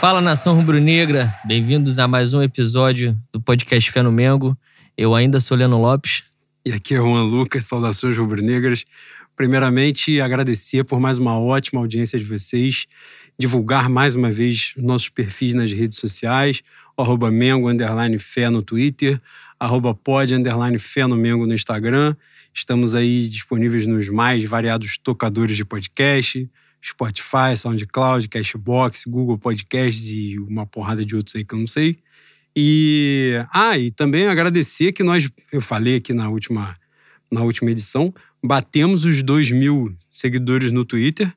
Fala nação rubro-negra, bem-vindos a mais um episódio do podcast Fé no Mengo. Eu ainda sou Leno Lopes. E aqui é Juan Lucas, saudações rubro-negras. Primeiramente, agradecer por mais uma ótima audiência de vocês, divulgar mais uma vez nossos perfis nas redes sociais, arroba Mengo, underline Fé no Twitter, arroba pod, underline Fé no Mengo no Instagram. Estamos aí disponíveis nos mais variados tocadores de podcast, Spotify, SoundCloud, Cashbox, Google Podcasts e uma porrada de outros aí que eu não sei. E ah, e também agradecer que nós, eu falei aqui na última, na última edição, batemos os 2 mil seguidores no Twitter,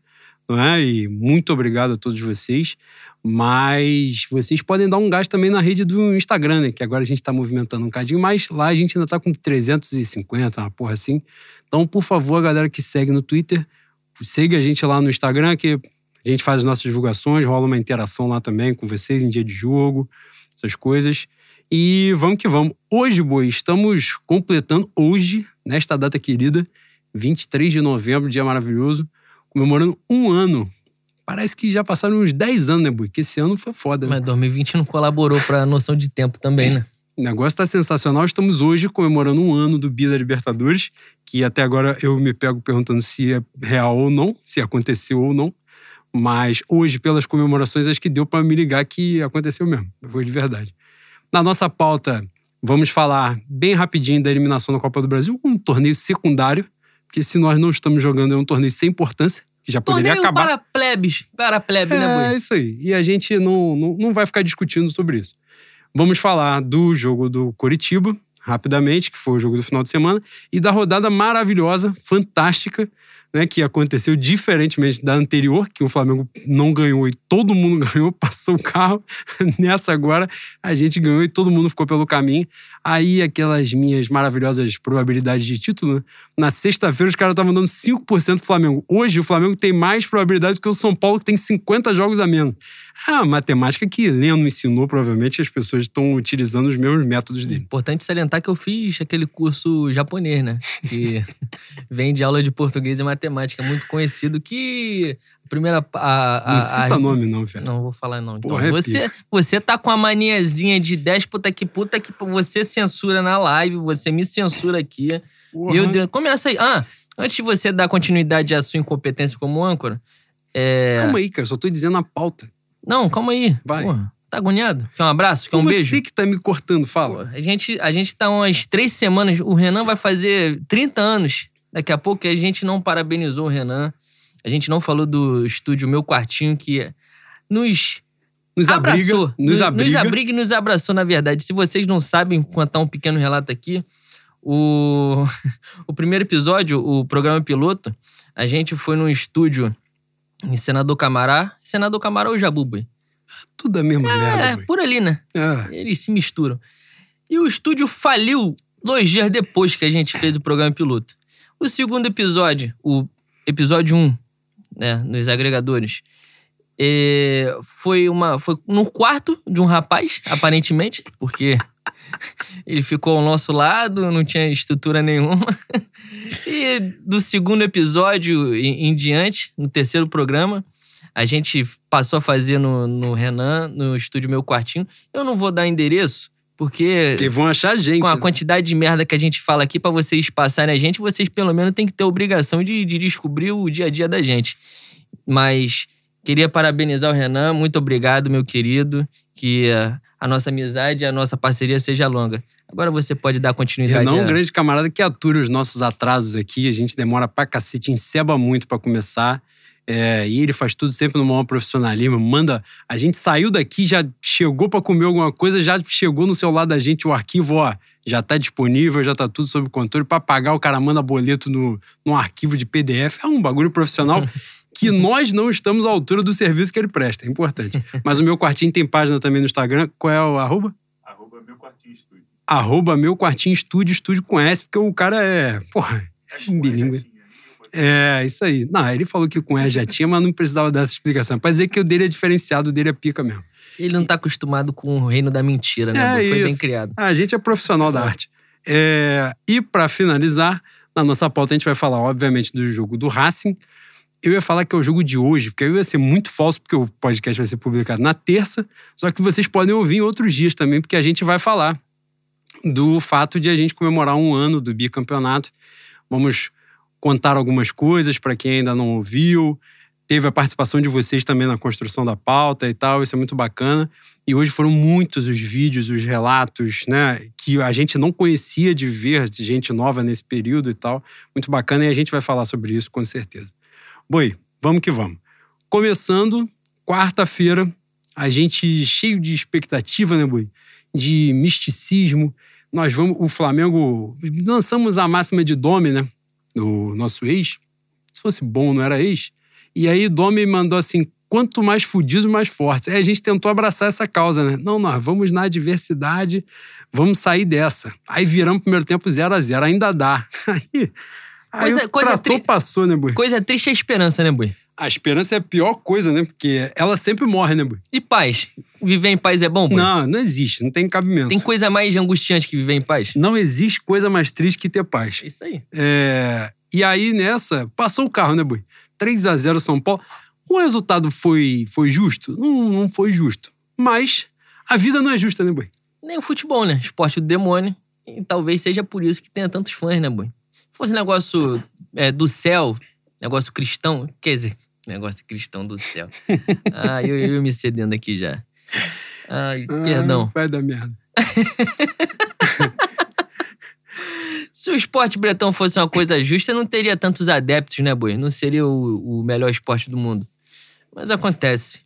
não é? E muito obrigado a todos vocês. Mas vocês podem dar um gás também na rede do Instagram, né? Que agora a gente está movimentando um cadinho mais. Lá a gente ainda está com 350, uma porra assim. Então, por favor, a galera que segue no Twitter, siga a gente lá no Instagram, que a gente faz as nossas divulgações, rola uma interação lá também com vocês em dia de jogo, essas coisas. E vamos que vamos. Hoje, Boi, estamos completando, hoje, nesta data querida, 23 de novembro, dia maravilhoso, comemorando um ano Parece que já passaram uns 10 anos, né, Bui? Que esse ano foi foda. Né? Mas 2020 não colaborou pra noção de tempo também, né? O negócio tá sensacional. Estamos hoje comemorando um ano do Bida Libertadores, que até agora eu me pego perguntando se é real ou não, se aconteceu ou não. Mas hoje, pelas comemorações, acho que deu para me ligar que aconteceu mesmo. Foi de verdade. Na nossa pauta, vamos falar bem rapidinho da eliminação da Copa do Brasil, um torneio secundário, porque se nós não estamos jogando é um torneio sem importância que já poderia Torneio acabar. para plebes, para plebe, é, né, Bui? É isso aí. E a gente não, não, não vai ficar discutindo sobre isso. Vamos falar do jogo do Coritiba, rapidamente, que foi o jogo do final de semana, e da rodada maravilhosa, fantástica, né, que aconteceu diferentemente da anterior, que o Flamengo não ganhou e todo mundo ganhou, passou o carro. Nessa agora, a gente ganhou e todo mundo ficou pelo caminho. Aí, aquelas minhas maravilhosas probabilidades de título, né? Na sexta-feira, os caras estavam dando 5% pro Flamengo. Hoje, o Flamengo tem mais probabilidade do que o São Paulo, que tem 50 jogos a menos. É a matemática que Leno ensinou, provavelmente, as pessoas estão utilizando os mesmos métodos dele. Importante salientar que eu fiz aquele curso japonês, né? Que vem de aula de português e matemática, muito conhecido, que primeira... A, a, não cita a... nome não, velho. Não vou falar não. Então, Porra, é você, pica. você tá com a maniazinha de 10 puta que puta que você censura na live, você me censura aqui. Porra. Meu Deus, começa aí. Ah, antes de você dar continuidade à sua incompetência como âncora, é... Calma aí, cara, só tô dizendo a pauta. Não, calma aí. Vai. Porra, tá agoniado? Quer um abraço? Quer um você beijo? que tá me cortando, fala. Pô, a, gente, a gente tá umas três semanas. O Renan vai fazer 30 anos. Daqui a pouco a gente não parabenizou o Renan. A gente não falou do estúdio Meu Quartinho, que nos Nos abriga, abraçou. nos abriga. Nos abriga e nos abraçou, na verdade. Se vocês não sabem, contar um pequeno relato aqui. O, o primeiro episódio, o programa piloto, a gente foi num estúdio em Senador Camará. Senador Camará ou Jabuba? Tudo a mesma É, merda, boy. por ali, né? É. Eles se misturam. E o estúdio faliu dois dias depois que a gente fez o programa piloto. O segundo episódio, o episódio 1, né, nos agregadores, é, foi uma foi no quarto de um rapaz, aparentemente, porque ele ficou ao nosso lado, não tinha estrutura nenhuma. E do segundo episódio em, em diante, no terceiro programa, a gente passou a fazer no, no Renan, no estúdio Meu Quartinho. Eu não vou dar endereço, porque vão achar a gente. com a né? quantidade de merda que a gente fala aqui, pra vocês passarem a gente, vocês pelo menos têm que ter a obrigação de, de descobrir o dia a dia da gente. Mas queria parabenizar o Renan, muito obrigado, meu querido, que a nossa amizade, a nossa parceria seja longa. Agora você pode dar continuidade. Renan é um grande camarada que atura os nossos atrasos aqui. A gente demora pra cacete, enceba muito pra começar. É, e ele faz tudo sempre no maior profissionalismo. Manda. A gente saiu daqui, já chegou pra comer alguma coisa, já chegou no celular da gente o arquivo, ó. Já tá disponível, já tá tudo sob controle. Pra pagar, o cara manda boleto no, no arquivo de PDF. É um bagulho profissional que nós não estamos à altura do serviço que ele presta. É importante. Mas o meu quartinho tem página também no Instagram. Qual é o arroba? Arroba meu quartinho estúdio. arroba meu quartinho estúdio, estúdio com S, porque o cara é, porra, bilíngue. É, isso aí. Não, ele falou que com E já tinha, mas não precisava dessa explicação. Pra dizer que o dele é diferenciado, o dele é pica mesmo. Ele não tá acostumado com o reino da mentira, né? É Foi bem isso. criado. Ah, a gente é profissional da arte. É, e pra finalizar, na nossa pauta a gente vai falar, obviamente, do jogo do Racing, Eu ia falar que é o jogo de hoje, porque aí ia ser muito falso, porque o podcast vai ser publicado na terça. Só que vocês podem ouvir em outros dias também, porque a gente vai falar do fato de a gente comemorar um ano do bicampeonato. Vamos contar algumas coisas para quem ainda não ouviu. Teve a participação de vocês também na construção da pauta e tal, isso é muito bacana. E hoje foram muitos os vídeos, os relatos, né, que a gente não conhecia de ver de gente nova nesse período e tal. Muito bacana e a gente vai falar sobre isso com certeza. Boi, vamos que vamos. Começando, quarta-feira, a gente cheio de expectativa, né, Boi? De misticismo. Nós vamos, o Flamengo, lançamos a máxima de Domi, né? Do nosso ex. Se fosse bom, não era ex. E aí Domi mandou assim: quanto mais fudidos, mais fortes. Aí a gente tentou abraçar essa causa, né? Não, nós vamos na adversidade, vamos sair dessa. Aí viramos o primeiro tempo 0 a 0 ainda dá. Aí, aí Coisa- o coisa trator tri- passou, né, Boi? Coisa triste é a esperança, né, Boi? A esperança é a pior coisa, né? Porque ela sempre morre, né, Boi? E paz? Viver em paz é bom, Boi? Não, não existe, não tem cabimento. Tem coisa mais angustiante que viver em paz? Não existe coisa mais triste que ter paz. É isso aí. É, E aí, nessa, passou o carro, né, Boi? 3 a 0 São Paulo. O resultado foi, foi justo? Não, não foi justo. Mas a vida não é justa, né, Boi? Nem o futebol, né? Esporte do demônio. E talvez seja por isso que tenha tantos fãs, né, Boi? Se fosse negócio é, do céu, negócio cristão, quer dizer, negócio cristão do céu. Ah, eu, eu me cedendo aqui já. Ai, perdão. Ah, vai dar merda. Se o esporte bretão fosse uma coisa justa, não teria tantos adeptos, né, Boi? Não seria o, o melhor esporte do mundo. Mas acontece.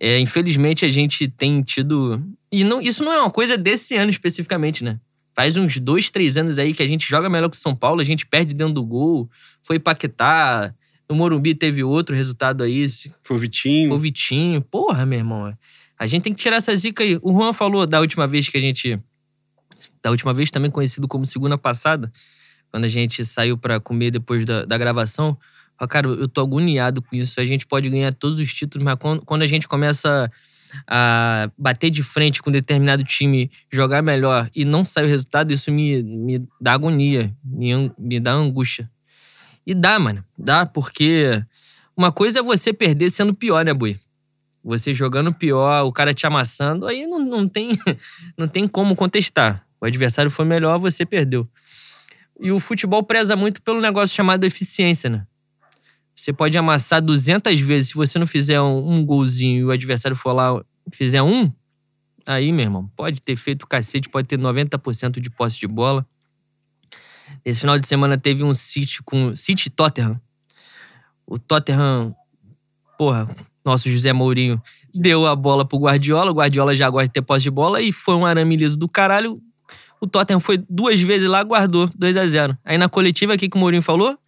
É, infelizmente, a gente tem tido. E não, isso não é uma coisa desse ano especificamente, né? Faz uns dois, três anos aí que a gente joga melhor que o São Paulo, a gente perde dentro do gol. Foi Paquetá. No Morumbi teve outro resultado aí. Foi o Vitinho. Foi o Vitinho. Porra, meu irmão. A gente tem que tirar essa zica aí. O Juan falou da última vez que a gente. Da última vez, também conhecido como segunda passada, quando a gente saiu pra comer depois da, da gravação. Falou, cara, eu tô agoniado com isso. A gente pode ganhar todos os títulos, mas quando, quando a gente começa a bater de frente com determinado time, jogar melhor e não sai o resultado, isso me, me dá agonia, me, me dá angústia. E dá, mano. Dá, porque uma coisa é você perder sendo pior, né, Boi? Você jogando pior, o cara te amassando, aí não, não, tem, não tem como contestar. O adversário foi melhor, você perdeu. E o futebol preza muito pelo negócio chamado eficiência, né? Você pode amassar 200 vezes, se você não fizer um, um golzinho e o adversário for lá fizer um, aí, meu irmão, pode ter feito cacete, pode ter 90% de posse de bola. Esse final de semana teve um City com City Tottenham. O Tottenham, porra, nosso José Mourinho deu a bola pro Guardiola. O Guardiola já gosta de ter posse de bola e foi um arame liso do caralho. O Tottenham foi duas vezes lá, guardou 2 a 0 Aí na coletiva, o que, que o Mourinho falou?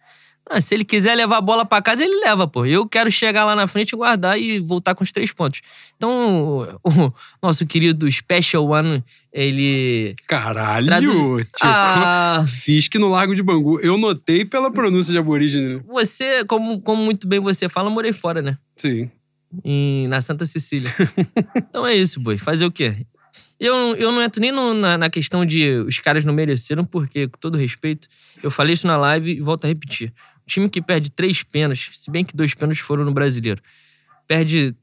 Ah, se ele quiser levar a bola pra casa, ele leva, pô. Eu quero chegar lá na frente, guardar e voltar com os três pontos. Então, o nosso querido Special One, ele. Caralho, Traduzi- tipo, Ah, fiz que no Largo de Bangu. Eu notei pela pronúncia de aborígene. né? você, como, como muito bem você fala, eu morei fora, né? Sim. em- na Santa Cecília. então é isso, boi. Fazer o quê? Eu, eu não entro nem no- na, na questão de os caras não mereceram, porque, com todo respeito, eu falei isso na live e volto a repetir. Time que perde três pênaltis, se bem que dois pênaltis foram no brasileiro, perde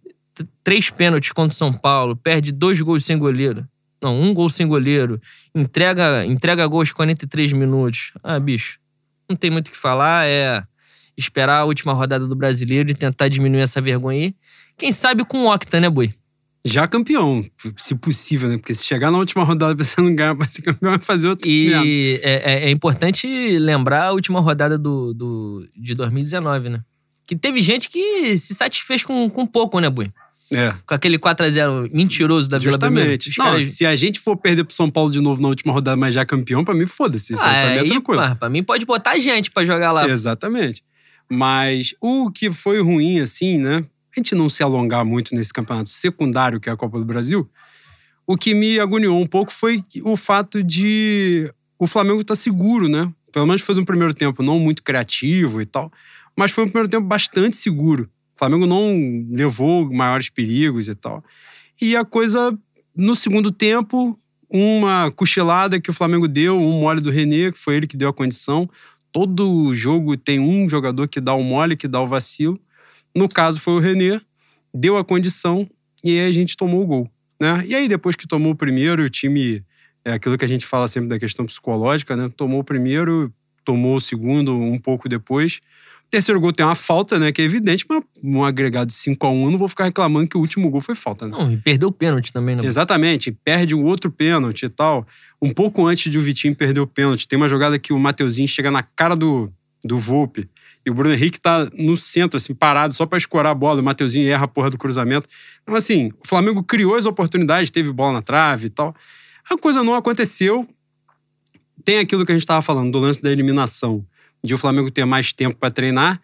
três pênaltis contra o São Paulo, perde dois gols sem goleiro. Não, um gol sem goleiro. Entrega, entrega gols 43 minutos. Ah, bicho. Não tem muito o que falar. É esperar a última rodada do brasileiro e tentar diminuir essa vergonha aí. Quem sabe com o Octa, né, Boi? Já campeão, se possível, né? Porque se chegar na última rodada e você não ganhar pra ser campeão, vai fazer outro. E é, é- é importante lembrar a última rodada do, do, de 2019, né? Que teve gente que se satisfez com, com pouco, né, Boi? É. Com aquele 4x0 mentiroso da Vila Belmiro. Justamente. Não, caras- se a gente for perder pro São Paulo de novo na última rodada, mas já campeão, pra mim, foda-se. Isso ah, aí pra mim é tranquilo. pá, pra mim pode botar gente pra jogar lá. Exatamente. Mas o que foi ruim, assim, né? A gente não se alongar muito nesse campeonato secundário, que é a Copa do Brasil. O que me agoniou um pouco foi o fato de o Flamengo estar seguro, né? Pelo menos fez um primeiro tempo não muito criativo e tal, mas foi um primeiro tempo bastante seguro. O Flamengo não levou maiores perigos e tal. E a coisa, no segundo tempo, uma cochilada que o Flamengo deu, um mole do René, que foi ele que deu a condição, todo jogo tem um jogador que dá o mole, que dá o vacilo. No caso foi o René, deu a condição e aí a gente tomou o gol. Né? E aí, depois que tomou o primeiro, o time. É aquilo que a gente fala sempre da questão psicológica, né? Tomou o primeiro, tomou o segundo um pouco depois. O terceiro gol tem uma falta, né? Que é evidente, mas um agregado de 5 a 1 eu não vou ficar reclamando que o último gol foi falta, né? Não, e perdeu o pênalti também, né? Exatamente, perde o outro pênalti e tal. Um pouco antes de o Vitinho perder o pênalti, tem uma jogada que o Mateuzinho chega na cara do, do Volpe e o Bruno Henrique tá no centro, assim, parado, só para escorar a bola. O Mateuzinho erra a porra do cruzamento. Então, assim, o Flamengo criou as oportunidades, teve bola na trave e tal. A coisa não aconteceu. Tem aquilo que a gente estava falando, do lance da eliminação, de o Flamengo ter mais tempo para treinar.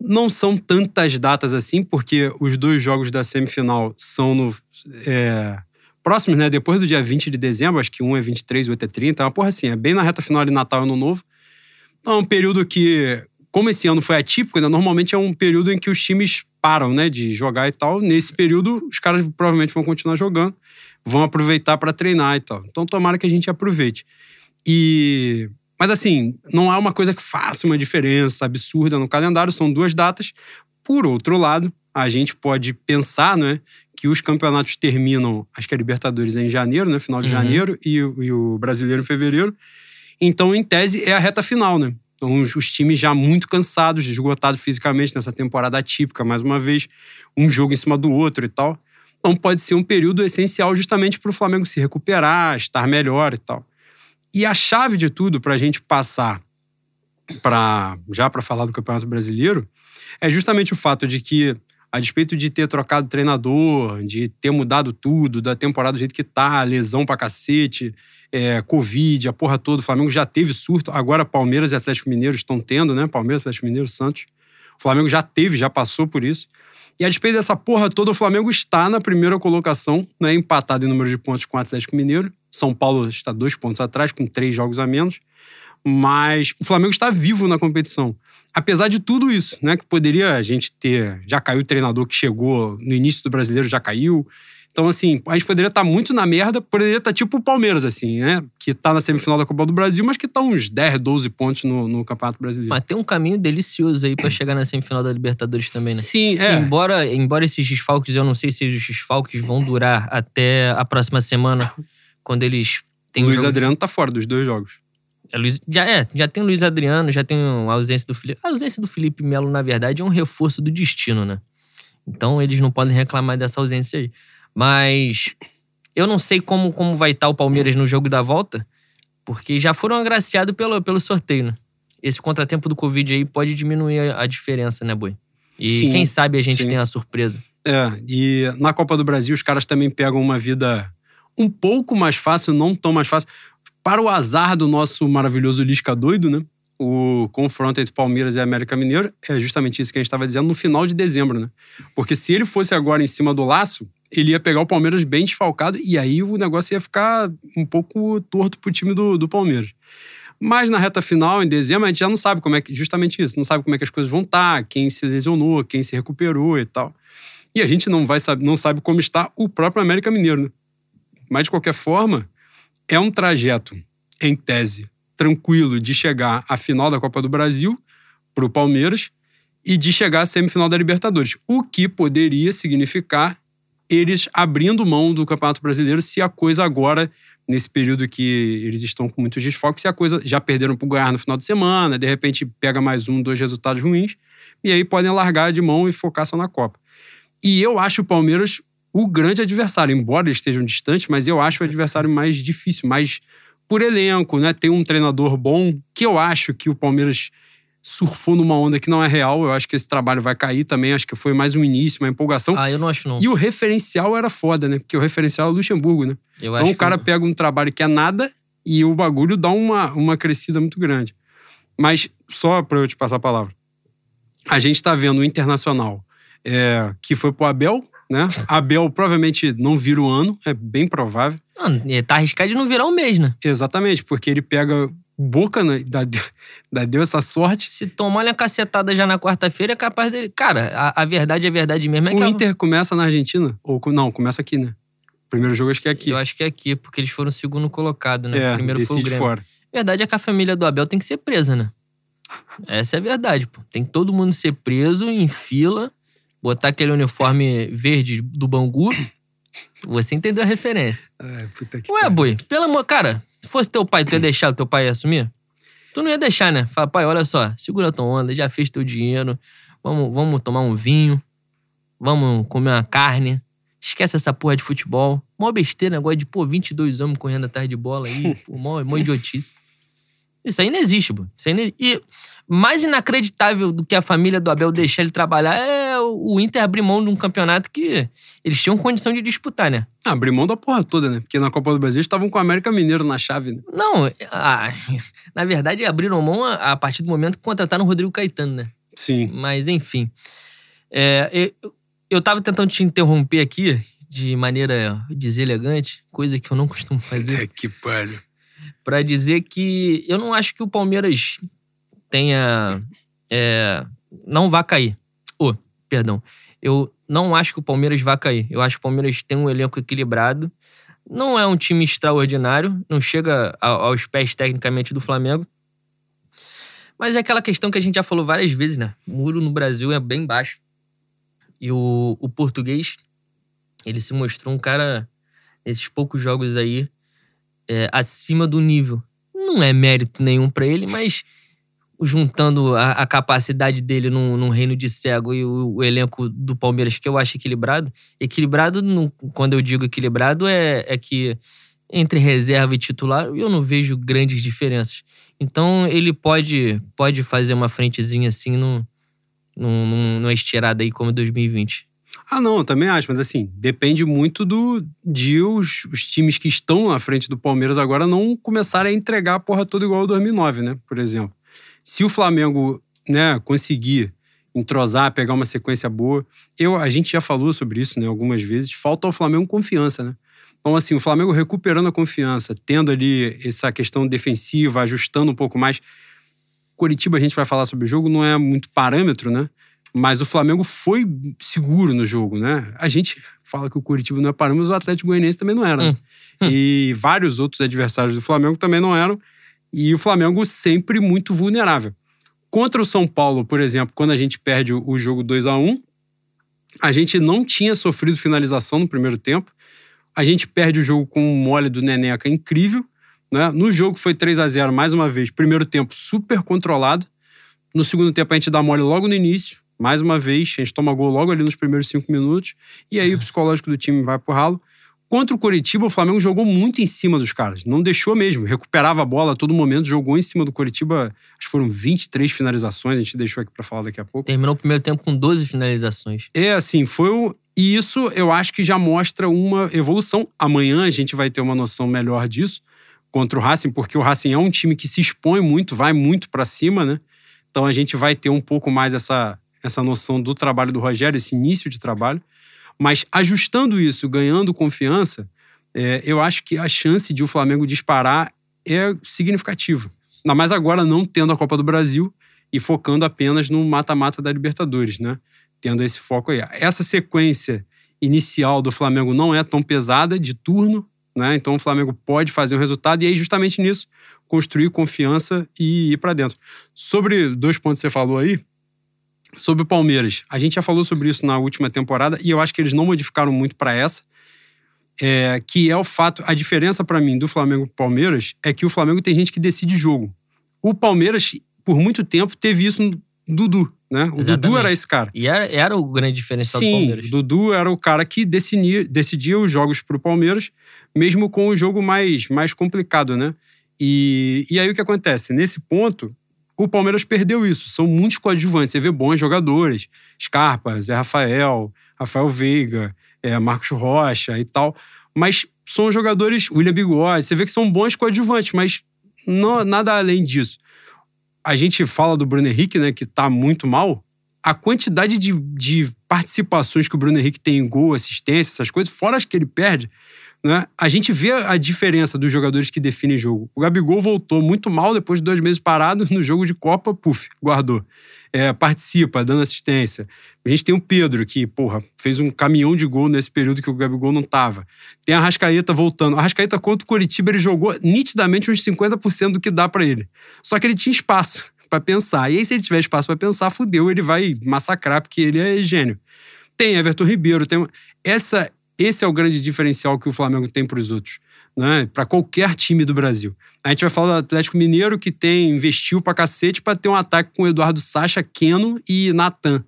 Não são tantas datas assim, porque os dois jogos da semifinal são no. É, próximos, né? Depois do dia 20 de dezembro, acho que um é 23 e o outro é 30. É uma porra assim, é bem na reta final de Natal e Ano Novo. Então, é um período que como esse ano foi atípico, né, normalmente é um período em que os times param né, de jogar e tal. Nesse período, os caras provavelmente vão continuar jogando, vão aproveitar para treinar e tal. Então, tomara que a gente aproveite. E. Mas assim, não é uma coisa que faça uma diferença absurda no calendário, são duas datas. Por outro lado, a gente pode pensar né, que os campeonatos terminam, acho que a Libertadores é em janeiro, né, final de uhum. janeiro, e, e o Brasileiro em fevereiro. Então, em tese, é a reta final, né? Então, os, os, times já muito cansados, esgotados fisicamente nessa temporada atípica, mais uma vez, um jogo em cima do outro e tal. Então, pode ser um período essencial justamente para o Flamengo se recuperar, estar melhor e tal. E a chave de tudo para a gente passar para já para falar do Campeonato Brasileiro é justamente o fato de que a despeito de ter trocado treinador, de ter mudado tudo, da temporada do jeito que tá, lesão pra cacete, é, Covid, a porra toda, o Flamengo já teve surto, agora Palmeiras e Atlético Mineiro estão tendo, né? Palmeiras, Atlético Mineiro, Santos. O Flamengo já teve, já passou por isso. E a despeito dessa porra toda, o Flamengo está na primeira colocação, né, empatado em número de pontos com o Atlético Mineiro. São Paulo está dois pontos atrás, com três jogos a menos. Mas o Flamengo está vivo na competição. Apesar de tudo isso, né? Que poderia a gente ter. Já caiu o treinador que chegou no início do brasileiro, já caiu. Então, assim, a gente poderia estar tá muito na merda, poderia estar tá tipo o Palmeiras, assim, né? Que tá na semifinal da Copa do Brasil, mas que tá uns 10, 12 pontos no, no Campeonato Brasileiro. Mas tem um caminho delicioso aí para chegar na semifinal da Libertadores também, né? Sim, é. Embora, embora esses desfalques, eu não sei se os desfalques vão durar até a próxima semana, quando eles têm. O Luiz jogo... Adriano tá fora dos dois jogos. É, Luiz, já, é, já tem o Luiz Adriano, já tem a ausência do Felipe. A ausência do Felipe Melo, na verdade, é um reforço do destino, né? Então eles não podem reclamar dessa ausência aí. Mas eu não sei como, como vai estar o Palmeiras no jogo da volta, porque já foram agraciados pelo, pelo sorteio, né? Esse contratempo do Covid aí pode diminuir a, a diferença, né, Boi? E sim, quem sabe a gente sim. tem a surpresa. É, e na Copa do Brasil os caras também pegam uma vida um pouco mais fácil, não tão mais fácil. Para o azar do nosso maravilhoso Lisca doido, né? O confronto entre Palmeiras e América Mineiro é justamente isso que a gente estava dizendo no final de dezembro, né? Porque se ele fosse agora em cima do laço, ele ia pegar o Palmeiras bem desfalcado e aí o negócio ia ficar um pouco torto pro time do, do Palmeiras. Mas na reta final, em dezembro, a gente já não sabe como é que. Justamente isso, não sabe como é que as coisas vão estar, tá, quem se lesionou, quem se recuperou e tal. E a gente não vai saber, não sabe como está o próprio América Mineiro, né? Mas de qualquer forma, é um trajeto, em tese, tranquilo de chegar à final da Copa do Brasil para o Palmeiras e de chegar à semifinal da Libertadores. O que poderia significar eles abrindo mão do Campeonato Brasileiro se a coisa agora, nesse período que eles estão com muitos desfoques, se a coisa já perderam para o Goiás no final de semana, de repente pega mais um, dois resultados ruins, e aí podem largar de mão e focar só na Copa. E eu acho o Palmeiras o grande adversário, embora eles estejam distantes, mas eu acho o adversário mais difícil, mais por elenco, né? Tem um treinador bom, que eu acho que o Palmeiras surfou numa onda que não é real. Eu acho que esse trabalho vai cair também. Acho que foi mais um início, uma empolgação. Ah, eu não acho não. E o referencial era foda, né? Porque o referencial é o Luxemburgo, né? Eu então o cara que... pega um trabalho que é nada e o bagulho dá uma, uma crescida muito grande. Mas só para eu te passar a palavra. A gente tá vendo o Internacional, é, que foi pro Abel, né? Abel provavelmente não vira o ano, é bem provável. Não, tá arriscado de não virar um mês, né? Exatamente, porque ele pega boca, né? Dá, dá, deu essa sorte. Se tomar uma cacetada já na quarta-feira, é capaz dele. Cara, a, a verdade, a verdade mesmo é o que. O Inter começa na Argentina? Ou não, começa aqui, né? primeiro jogo acho que é aqui. Eu acho que é aqui, porque eles foram o segundo colocado, né? É, primeiro foi o Grêmio. fora. A verdade é que a família do Abel tem que ser presa, né? Essa é a verdade, pô. Tem que todo mundo ser preso em fila, botar aquele uniforme verde do Bangu. Você entendeu a referência. É, puta que Ué, boi, pelo amor. Cara, se fosse teu pai, tu ia deixar o teu pai assumir? Tu não ia deixar, né? Fala, pai, olha só, segura tua onda, já fez teu dinheiro. Vamos, vamos tomar um vinho. Vamos comer uma carne. Esquece essa porra de futebol. Mó besteira, negócio de, pô, 22 homens correndo atrás de bola aí. Pô, mó, mó idiotice. Isso aí não existe, pô. Isso aí não... E mais inacreditável do que a família do Abel deixar ele trabalhar é o Inter abrir mão de um campeonato que eles tinham condição de disputar, né? Ah, abrir mão da porra toda, né? Porque na Copa do Brasil eles estavam com o América Mineiro na chave, né? Não, ah, na verdade abriram mão a, a partir do momento que contrataram o Rodrigo Caetano, né? Sim. Mas enfim. É, eu, eu tava tentando te interromper aqui de maneira deselegante, coisa que eu não costumo fazer, Puta que pariu. Pra dizer que eu não acho que o Palmeiras tenha. é, não vá cair. Oh, perdão. Eu não acho que o Palmeiras vá cair. Eu acho que o Palmeiras tem um elenco equilibrado. Não é um time extraordinário, não chega aos pés tecnicamente do Flamengo. Mas é aquela questão que a gente já falou várias vezes, né? O muro no Brasil é bem baixo. E o, o português, ele se mostrou um cara, nesses poucos jogos aí, é, acima do nível. Não é mérito nenhum pra ele, mas juntando a, a capacidade dele num, num reino de cego e o, o elenco do Palmeiras, que eu acho equilibrado. Equilibrado, no- quando eu digo equilibrado, é, é que entre reserva e titular eu não vejo grandes diferenças. Então ele pode, pode fazer uma frentezinha assim num, num- numa estirada aí como 2020. Ah, não, eu também acho, mas assim, depende muito do de os, os times que estão na frente do Palmeiras agora não começarem a entregar a porra toda igual ao 2009, né? Por exemplo. Se o Flamengo, né, conseguir entrosar, pegar uma sequência boa, eu, a gente já falou sobre isso, né, algumas vezes, falta ao Flamengo confiança, né? Então, assim, o Flamengo recuperando a confiança, tendo ali essa questão defensiva, ajustando um pouco mais. Curitiba, a gente vai falar sobre o jogo, não é muito parâmetro, né? Mas o Flamengo foi seguro no jogo, né? A gente fala que o Curitiba não é parâmetro, mas o Atlético Goianiense também não era. né? Hum. E vários outros adversários do Flamengo também não eram. E o Flamengo sempre muito vulnerável. Contra o São Paulo, por exemplo, quando a gente perde o o jogo 2 a 1 a gente não tinha sofrido finalização no primeiro tempo. A gente perde o jogo com um mole do Neneca incrível. Né? No jogo foi 3 a 0 mais uma vez. Primeiro tempo super controlado. No segundo tempo a gente dá mole logo no início. Mais uma vez, a gente toma gol logo ali nos primeiros cinco minutos. E aí o psicológico do time vai pro ralo. Contra o Coritiba, o Flamengo jogou muito em cima dos caras. Não deixou mesmo. Recuperava a bola a todo momento, jogou em cima do Coritiba. Acho que foram 23 finalizações, a gente deixou aqui pra falar daqui a pouco. Terminou o primeiro tempo com 12 finalizações. É, assim, foi o. E isso eu acho que já mostra uma evolução. Amanhã a gente vai ter uma noção melhor disso contra o Racing, porque o Racing é um time que se expõe muito, vai muito pra cima, né? Então a gente vai ter um pouco mais essa, essa noção do trabalho do Rogério, esse início de trabalho. Mas ajustando isso, ganhando confiança, é, eu acho que a chance de o Flamengo disparar é significativa. Ainda mais agora não tendo a Copa do Brasil e focando apenas no mata-mata da Libertadores, né? Tendo esse foco aí. Essa sequência inicial do Flamengo não é tão pesada de turno, né? Então o Flamengo pode fazer um resultado e aí justamente nisso construir confiança e ir para dentro. Sobre dois pontos que você falou aí, sobre o Palmeiras. A gente já falou sobre isso na última temporada e eu acho que eles não modificaram muito para essa. É, que é o fato, a diferença para mim do Flamengo pro Palmeiras é que o Flamengo tem gente que decide jogo. O Palmeiras, por muito tempo, teve isso no Dudu, né? O Dudu Exatamente. era esse cara. E era, era o grande diferencial do Sim, Palmeiras. Dudu era o cara que decidia, decidia os jogos pro Palmeiras, mesmo com o jogo mais, mais complicado, né? E, e aí o que acontece? Nesse ponto, o Palmeiras perdeu isso. São muitos coadjuvantes. Você vê bons jogadores. Scarpa, Zé Rafael, Rafael Veiga, é, Marcos Rocha e tal. Mas são jogadores... William Bigode. Você vê que são bons coadjuvantes, mas não, nada além disso. A gente fala do Bruno Henrique, né? Que tá muito mal. A quantidade de, de participações que o Bruno Henrique tem em gol, assistência, essas coisas, fora as que ele perde, né? A gente vê a diferença dos jogadores que definem jogo. O Gabigol voltou muito mal depois de dois meses parado no jogo de Copa, puf, guardou. É, participa, dando assistência. A gente tem o Pedro, que, porra, fez um caminhão de gol nesse período que o Gabigol não tava. Tem a Rascaeta voltando. A Rascaeta contra o Curitiba, ele jogou nitidamente uns 50% do que dá pra ele. Só que ele tinha espaço, pra pensar. E aí, se ele tiver espaço pra pensar, fudeu, ele vai massacrar, porque ele é gênio. Tem Everton Ribeiro, tem. Essa, esse é o grande diferencial que o Flamengo tem pros outros, né? Pra qualquer time do Brasil. A gente vai falar do Atlético Mineiro, que tem investiu pra cacete pra ter um ataque com Eduardo Sacha, Keno e Natan.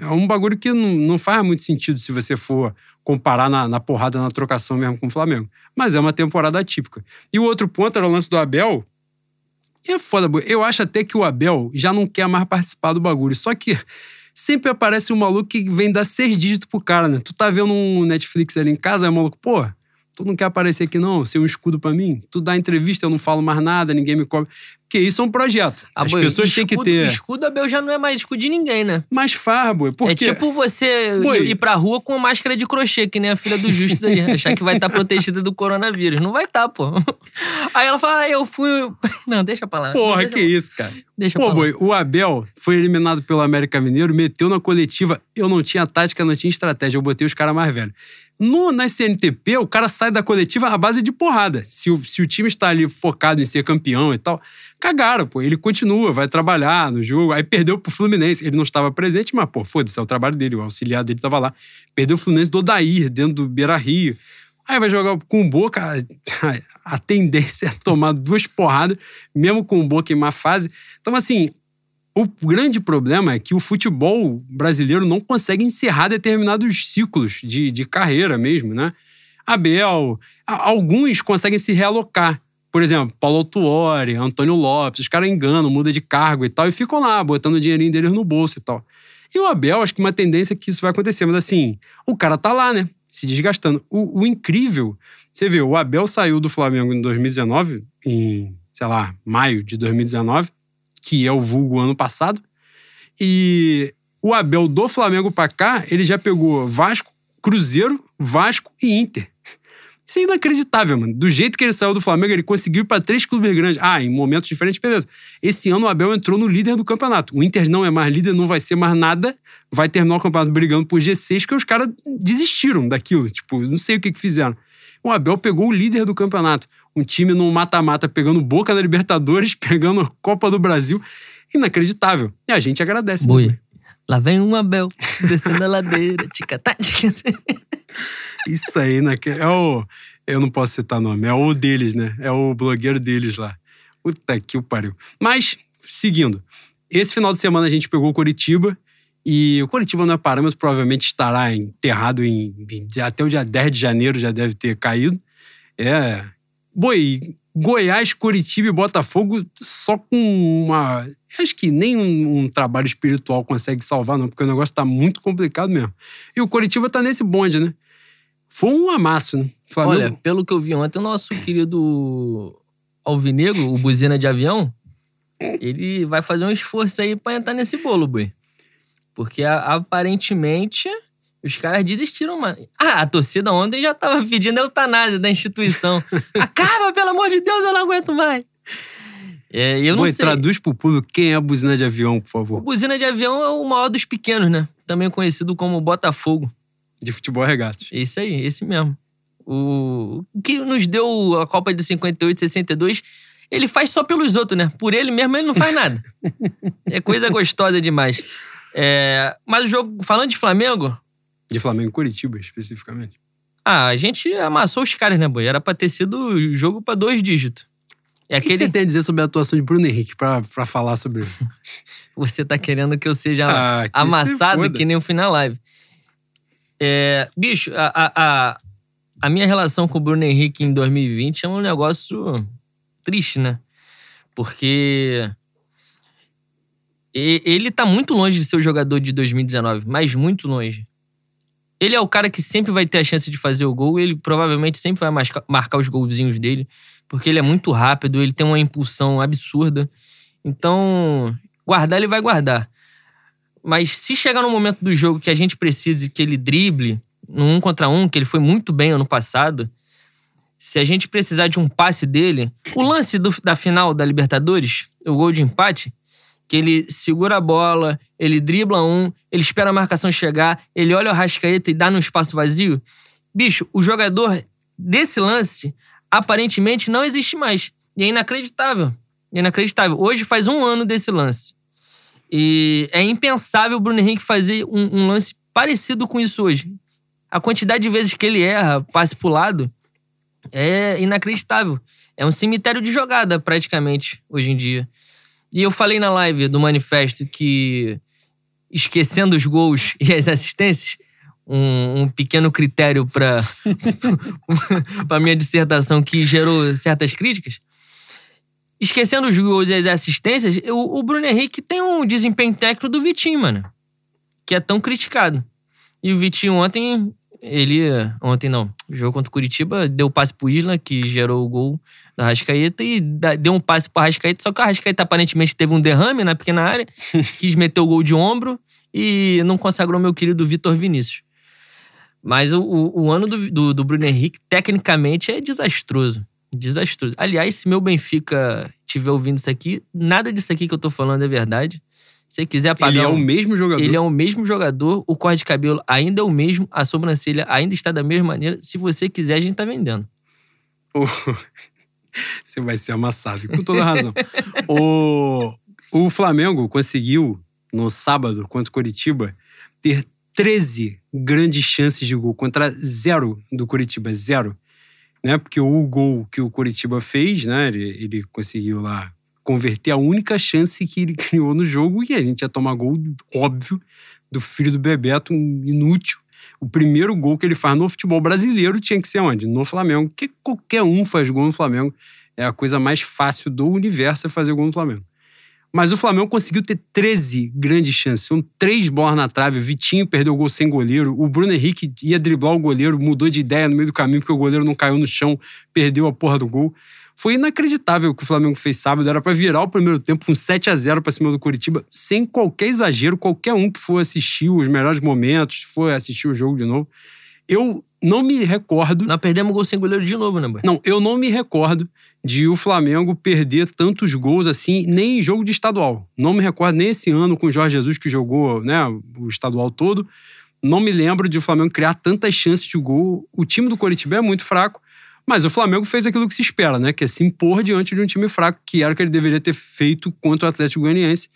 É um bagulho que não, não faz muito sentido se você for comparar na, na porrada, na trocação mesmo com o Flamengo. Mas é uma temporada atípica. E o outro ponto era o lance do Abel. E é foda, eu acho até que o Abel já não quer mais participar do bagulho. Só que sempre aparece um maluco que vem dar seis dígitos pro cara, né? Tu tá vendo um Netflix ali em casa, aí o maluco, pô, tu não quer aparecer aqui não, ser um escudo pra mim? Tu dá entrevista, eu não falo mais nada, ninguém me cobre. Porque isso é um projeto. Ah, As boi, pessoas têm que escudo- ter. Escudo Abel já não é mais escudo de ninguém, né? Mas farra, boi. Porque... É tipo você Boi. ir pra rua com máscara de crochê, que nem a filha do Justus aí. achar que vai estar protegida do coronavírus. Não vai estar, pô. Aí ela fala, ah, eu fui. Não, deixa pra lá. Porra, que isso, cara. Deixa Pô, pra boi, o Abel foi eliminado pelo América Mineiro, meteu na coletiva. Eu não tinha tática, não tinha estratégia. Eu botei os caras mais velhos. No, na CNTP, o cara sai da coletiva à base de porrada. Se o, se o time está ali focado em ser campeão e tal, cagaram, pô. Ele continua, vai trabalhar no jogo. Aí perdeu pro Fluminense. Ele não estava presente, mas, pô, foda-se, é o trabalho dele. O auxiliar dele tava lá. Perdeu o Fluminense do Odair, dentro do Beira Rio. Aí vai jogar com o Boca, a tendência é tomar duas porradas, mesmo com o Boca em má fase. Então, assim, o grande problema é que o futebol brasileiro não consegue encerrar determinados ciclos de, de carreira mesmo, né? Abel, alguns conseguem se realocar. Por exemplo, Paulo Autuori, Antônio Lopes, os caras enganam, mudam de cargo e tal, e ficam lá, botando o dinheirinho deles no bolso e tal. E o Abel, acho que uma tendência é que isso vai acontecer, mas assim, o cara tá lá, né? Se desgastando. O, o incrível, você vê, o Abel saiu do Flamengo em 2019, em, sei lá, maio de 2019, que é o vulgo ano passado. E o Abel do Flamengo pra cá, ele já pegou Vasco, Cruzeiro, Vasco e Inter. Isso é inacreditável, mano. Do jeito que ele saiu do Flamengo, ele conseguiu ir pra três clubes grandes. Ah, em momentos diferentes, beleza. Esse ano o Abel entrou no líder do campeonato. O Inter não é mais líder, não vai ser mais nada. Vai terminar o campeonato brigando por G6, porque os caras desistiram daquilo. Tipo, não sei o que, que fizeram. O Abel pegou o líder do campeonato. Um time no mata-mata pegando boca da Libertadores, pegando a Copa do Brasil. Inacreditável. E a gente agradece. né, Boi. Lá vem um Abel, descendo a ladeira, ticatá, ticatá. Isso aí, né? É o. Eu não posso citar nome, é o deles, né? É o blogueiro deles lá. Puta que o pariu. Mas, seguindo. Esse final de semana a gente pegou o Coritiba. E o Coritiba não é parâmetro, provavelmente estará enterrado em. Até o dia 10 de janeiro já deve ter caído. É. Boi, Goiás, Coritiba e Botafogo só com uma. Acho que nem um, um trabalho espiritual consegue salvar, não, porque o negócio tá muito complicado mesmo. E o Coritiba tá nesse bonde, né? Foi um amasso, né? Flamengo. Olha, pelo que eu vi ontem, o nosso querido Alvinegro, o buzina de avião, ele vai fazer um esforço aí pra entrar nesse bolo, boi. Porque aparentemente os caras desistiram, mano. Ah, a torcida ontem já tava pedindo a eutanásia da instituição. Acaba, pelo amor de Deus, eu não aguento mais. É, eu não sei. traduz pro público quem é a buzina de avião, por favor. buzina de avião é o maior dos pequenos, né? Também conhecido como Botafogo. De futebol regatos. Esse aí, esse mesmo. O o que nos deu a Copa de 58 62, ele faz só pelos outros, né? Por ele mesmo, ele não faz nada. é coisa gostosa demais. É, mas o jogo, falando de Flamengo, De Flamengo e Curitiba, especificamente. ah, a gente amassou os caras, né, boi? Era pra ter sido jogo pra dois dígitos. É O que aquele. você tem a dizer sobre a atuação de Bruno Henrique pra, pra falar sobre? Você tá querendo que eu seja Ah, que amassado que nem eu fui na live. É, bicho, a, a, a, minha relação com o Bruno Henrique em 2020 é um negócio triste, né? Porque e- ele tá muito longe de ser o jogador de 2019, mas muito longe. Ele é o cara que sempre vai ter a chance de fazer o gol, ele provavelmente sempre vai marcar os golzinhos dele, porque ele é muito rápido, ele tem uma impulsão absurda. Então, guardar ele vai guardar. Mas se chegar no momento do jogo que a gente precise que ele drible no um contra um, que ele foi muito bem ano passado, se a gente precisar de um passe dele, o lance do- da final da Libertadores, o gol de empate, que ele segura a bola, ele dribla um, ele espera a marcação chegar, ele olha o Rascaeta e dá no espaço vazio. Bicho, o jogador desse lance aparentemente não existe mais. E é inacreditável. Inacreditável. Hoje faz um ano desse lance. E é impensável o Bruno Henrique fazer um, um lance parecido com isso hoje. A quantidade de vezes que ele erra, passe pro lado, é inacreditável. É um cemitério de jogada, praticamente, hoje em dia. E eu falei na live do manifesto que, esquecendo os gols e as assistências, um, um pequeno critério para para minha dissertação que gerou certas críticas. Esquecendo os gols e as assistências, o, o Bruno Henrique tem um desempenho técnico do Vitinho, mano. Que é tão criticado. E o Vitinho ontem, ele. Ontem não. Jogou contra o Curitiba, deu passe pro Isla, que gerou o gol da Rascaeta, e deu um passe pro Rascaeta. Só que o Rascaeta aparentemente teve um derrame na pequena área, quis meter o gol de ombro e não consagrou meu querido Vitor Vinícius. Mas o, o, o ano do, do, do, Bruno Henrique, tecnicamente, é desastroso. Desastroso. Aliás, se meu Benfica estiver ouvindo isso aqui, nada disso aqui que eu tô falando é verdade. Se você quiser apagar. Ele é o mesmo jogador. Ele é o mesmo jogador, o corte de cabelo ainda é o mesmo, a sobrancelha ainda está da mesma maneira. Se você quiser, a gente tá vendendo. você vai ser amassado, com toda razão. o, o Flamengo conseguiu, no sábado, contra o Curitiba, ter 13 grandes chances de gol contra zero do Curitiba, zero. Né? Porque o gol que o Curitiba fez, né? Ele, ele conseguiu lá converter a única chance que ele criou no jogo e a gente ia tomar gol, óbvio, do filho do Bebeto, um inútil. O primeiro gol que ele faz no futebol brasileiro tinha que ser onde? No Flamengo. Que qualquer um faz gol no Flamengo. É a coisa mais fácil do universo é fazer gol no Flamengo. Mas o Flamengo conseguiu ter 13 grandes chances. São três bolas na trave. O Vitinho perdeu o gol sem goleiro. O Bruno Henrique ia driblar o goleiro, mudou de ideia no meio do caminho porque o goleiro não caiu no chão, perdeu a porra do gol. Foi inacreditável o que o Flamengo fez sábado. Era para virar o primeiro tempo um 7 a 0 para cima do Curitiba, sem qualquer exagero. Qualquer um que for assistir os melhores momentos, for assistir o jogo de novo. Eu não me recordo. Nós perdemos gol sem goleiro de novo, né, boy? Não, eu não me recordo de o Flamengo perder tantos gols assim, nem em jogo de estadual. Não me recordo nem esse ano com o Jorge Jesus que jogou né, o estadual todo. Não me lembro de o Flamengo criar tantas chances de gol. O time do Coritiba é muito fraco, mas o Flamengo fez aquilo que se espera, né? Que é se impor diante de um time fraco, que era o que ele deveria ter feito contra o Atlético Goianiense.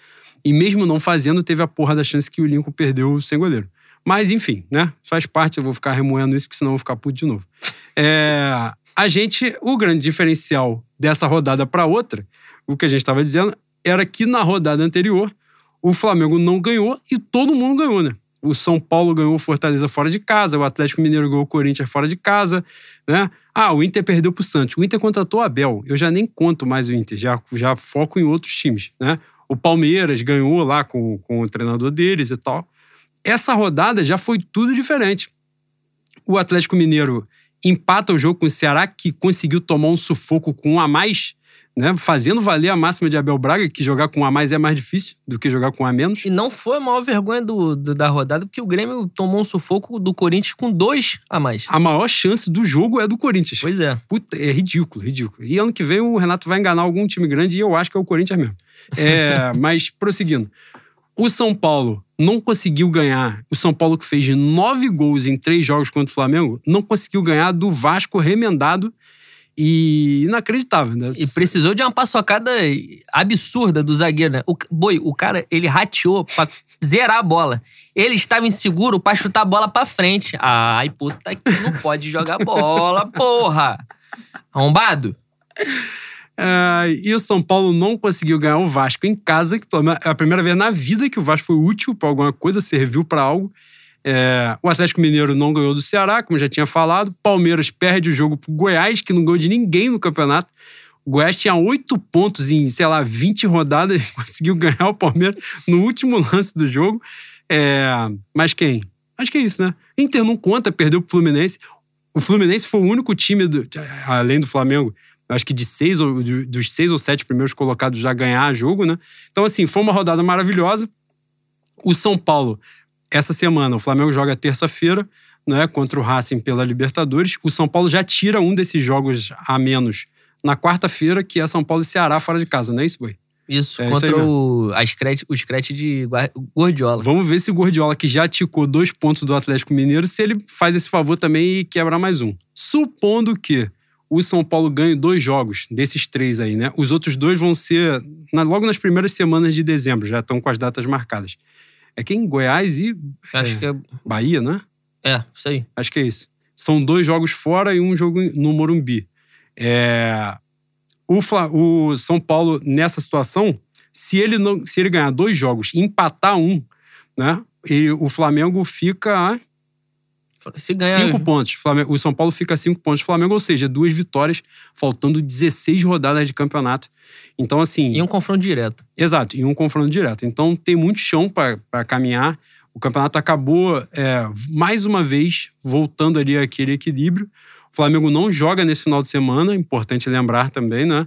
E mesmo não fazendo, teve a porra da chance que o Lincoln perdeu sem goleiro. Mas, enfim, né? Faz parte, eu vou ficar remoendo isso, porque senão eu vou ficar puto de novo. É, a gente, o grande diferencial dessa rodada para outra, o que a gente estava dizendo, era que na rodada anterior, o Flamengo não ganhou e todo mundo ganhou, né? O São Paulo ganhou o Fortaleza fora de casa, o Atlético Mineiro ganhou o Corinthians fora de casa, né? Ah, o Inter perdeu pro Santos. O Inter contratou o Abel. Eu já nem conto mais o Inter, já, já foco em outros times, né? O Palmeiras ganhou lá com, com o treinador deles e tal. Essa rodada já foi tudo diferente. O Atlético Mineiro empata o jogo com o Ceará, que conseguiu tomar um sufoco com um a mais, né? Fazendo valer a máxima de Abel Braga, que jogar com um a mais é mais difícil do que jogar com um a menos. E não foi a maior vergonha do, do, da rodada, porque o Grêmio tomou um sufoco do Corinthians com dois a mais. A maior chance do jogo é do Corinthians. Pois é. Puta, é ridículo, ridículo. E ano que vem o Renato vai enganar algum time grande e eu acho que é o Corinthians mesmo. É, mas prosseguindo. O São Paulo não conseguiu ganhar. O São Paulo, que fez nove gols em três jogos contra o Flamengo, não conseguiu ganhar do Vasco remendado e inacreditável, né? E precisou de uma paçocada absurda do zagueiro, né? O, boi, o cara, ele rateou pra zerar a bola. Ele estava inseguro pra chutar a bola pra frente. Ai, puta que não pode jogar bola, porra! Arrombado? É, e o São Paulo não conseguiu ganhar o Vasco em casa, que é a primeira vez na vida que o Vasco foi útil para alguma coisa, serviu para algo. É, o Atlético Mineiro não ganhou do Ceará, como já tinha falado. Palmeiras perde o jogo pro Goiás, que não ganhou de ninguém no campeonato. O Goiás tinha oito pontos em, sei lá, 20 rodadas, conseguiu ganhar o Palmeiras no último lance do jogo. É, mas quem? Acho que é isso, né? Inter não conta, perdeu pro Fluminense. O Fluminense foi o único time, do, além do Flamengo, acho que de seis ou dos seis ou sete primeiros colocados já ganhar jogo, né? Então, assim, foi uma rodada maravilhosa. O São Paulo, essa semana, o Flamengo joga terça-feira, né, contra o Racing pela Libertadores. O São Paulo já tira um desses jogos a menos na quarta-feira, que é São Paulo e Ceará fora de casa, não é isso, Boi? Isso, é contra isso o, a scratch, o scratch de Gordiola. Vamos ver se o Gordiola, que já ticou dois pontos do Atlético Mineiro, se ele faz esse favor também e quebra mais um. Supondo que o São Paulo ganhe dois jogos desses três aí, né? Os outros dois vão ser na- logo nas primeiras semanas de dezembro, já estão com as datas marcadas. É quem? Goiás e Acho que é. Bahia, né? É, isso aí. Acho que é isso. São dois jogos fora e um jogo no Morumbi. É, O, Fla- o São Paulo, nessa situação, se ele, não, se ele ganhar dois jogos e empatar um, né? ele- o Flamengo fica a Se ganhar. cinco pontos. Flamengo- o São Paulo fica a cinco pontos do Flamengo, ou seja, duas vitórias, faltando 16 rodadas de campeonato. Então, assim. E um confronto direto. Exato, e um confronto direto. Então tem muito chão para caminhar. O campeonato acabou, é, mais uma vez, voltando ali àquele equilíbrio. O Flamengo não joga nesse final de semana, importante lembrar também, né?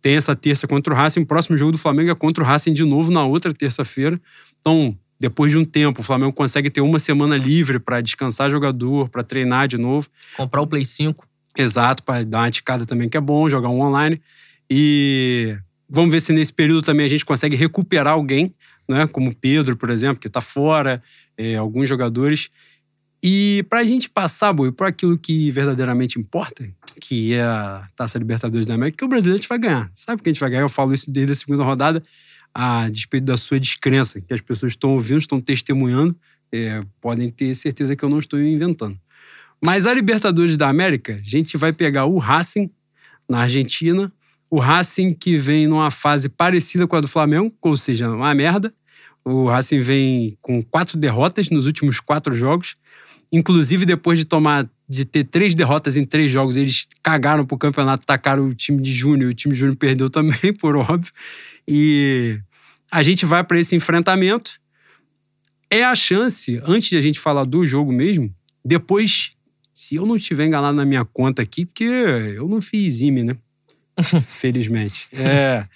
Tem essa terça contra o Racing. O próximo jogo do Flamengo é contra o Racing de novo na outra terça-feira. Então, depois de um tempo, o Flamengo consegue ter uma semana livre para descansar jogador, para treinar de novo. Comprar o Play 5. Exato, para dar uma ticada também que é bom, jogar um online. E vamos ver se nesse período também a gente consegue recuperar alguém, né? Como Pedro, por exemplo, que está fora, é, alguns jogadores. E para a gente passar, Boi, por aquilo que verdadeiramente importa, que é a Taça Libertadores da América, que o brasileiro a gente vai ganhar. Sabe que a gente vai ganhar? Eu falo isso desde a segunda rodada, a despeito da sua descrença, que as pessoas estão ouvindo, estão testemunhando, é, podem ter certeza que eu não estou inventando. Mas a Libertadores da América, a gente vai pegar o Racing na Argentina, o Racing que vem numa fase parecida com a do Flamengo, ou seja, uma merda. O Racing vem com quatro derrotas nos últimos quatro jogos. Inclusive, depois de tomar de ter três derrotas em três jogos, eles cagaram pro campeonato, tacaram o time de Júnior, o time de Júnior perdeu também, por óbvio. E a gente vai para esse enfrentamento. É a chance, antes de a gente falar do jogo mesmo, depois, se eu não estiver enganado na minha conta aqui, porque eu não fiz IME, né? Felizmente. É,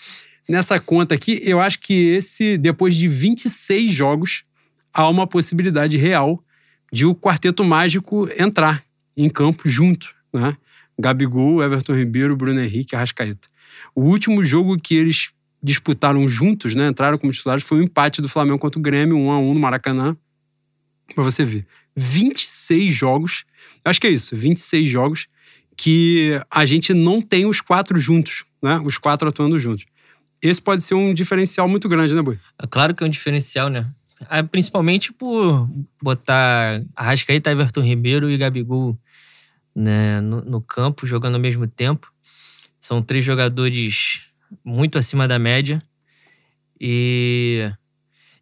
nessa conta aqui, eu acho que esse, depois de 26 jogos, há uma possibilidade real de o Quarteto Mágico entrar em campo junto, né? Gabigol, Everton Ribeiro, Bruno Henrique Arrascaeta. O último jogo que eles disputaram juntos, né? Entraram como titulares, foi o empate do Flamengo contra o Grêmio, 1 a 1 no Maracanã. Pra você ver. 26 jogos. Acho que é isso, 26 jogos que a gente não tem os quatro juntos, né? Os quatro atuando juntos. Esse pode ser um diferencial muito grande, né, Boi? É claro que é um diferencial, né? Ah, Principalmente por botar Arrascaeta, Everton Ribeiro e Gabigol né, no, no campo, jogando ao mesmo tempo. São três jogadores muito acima da média. E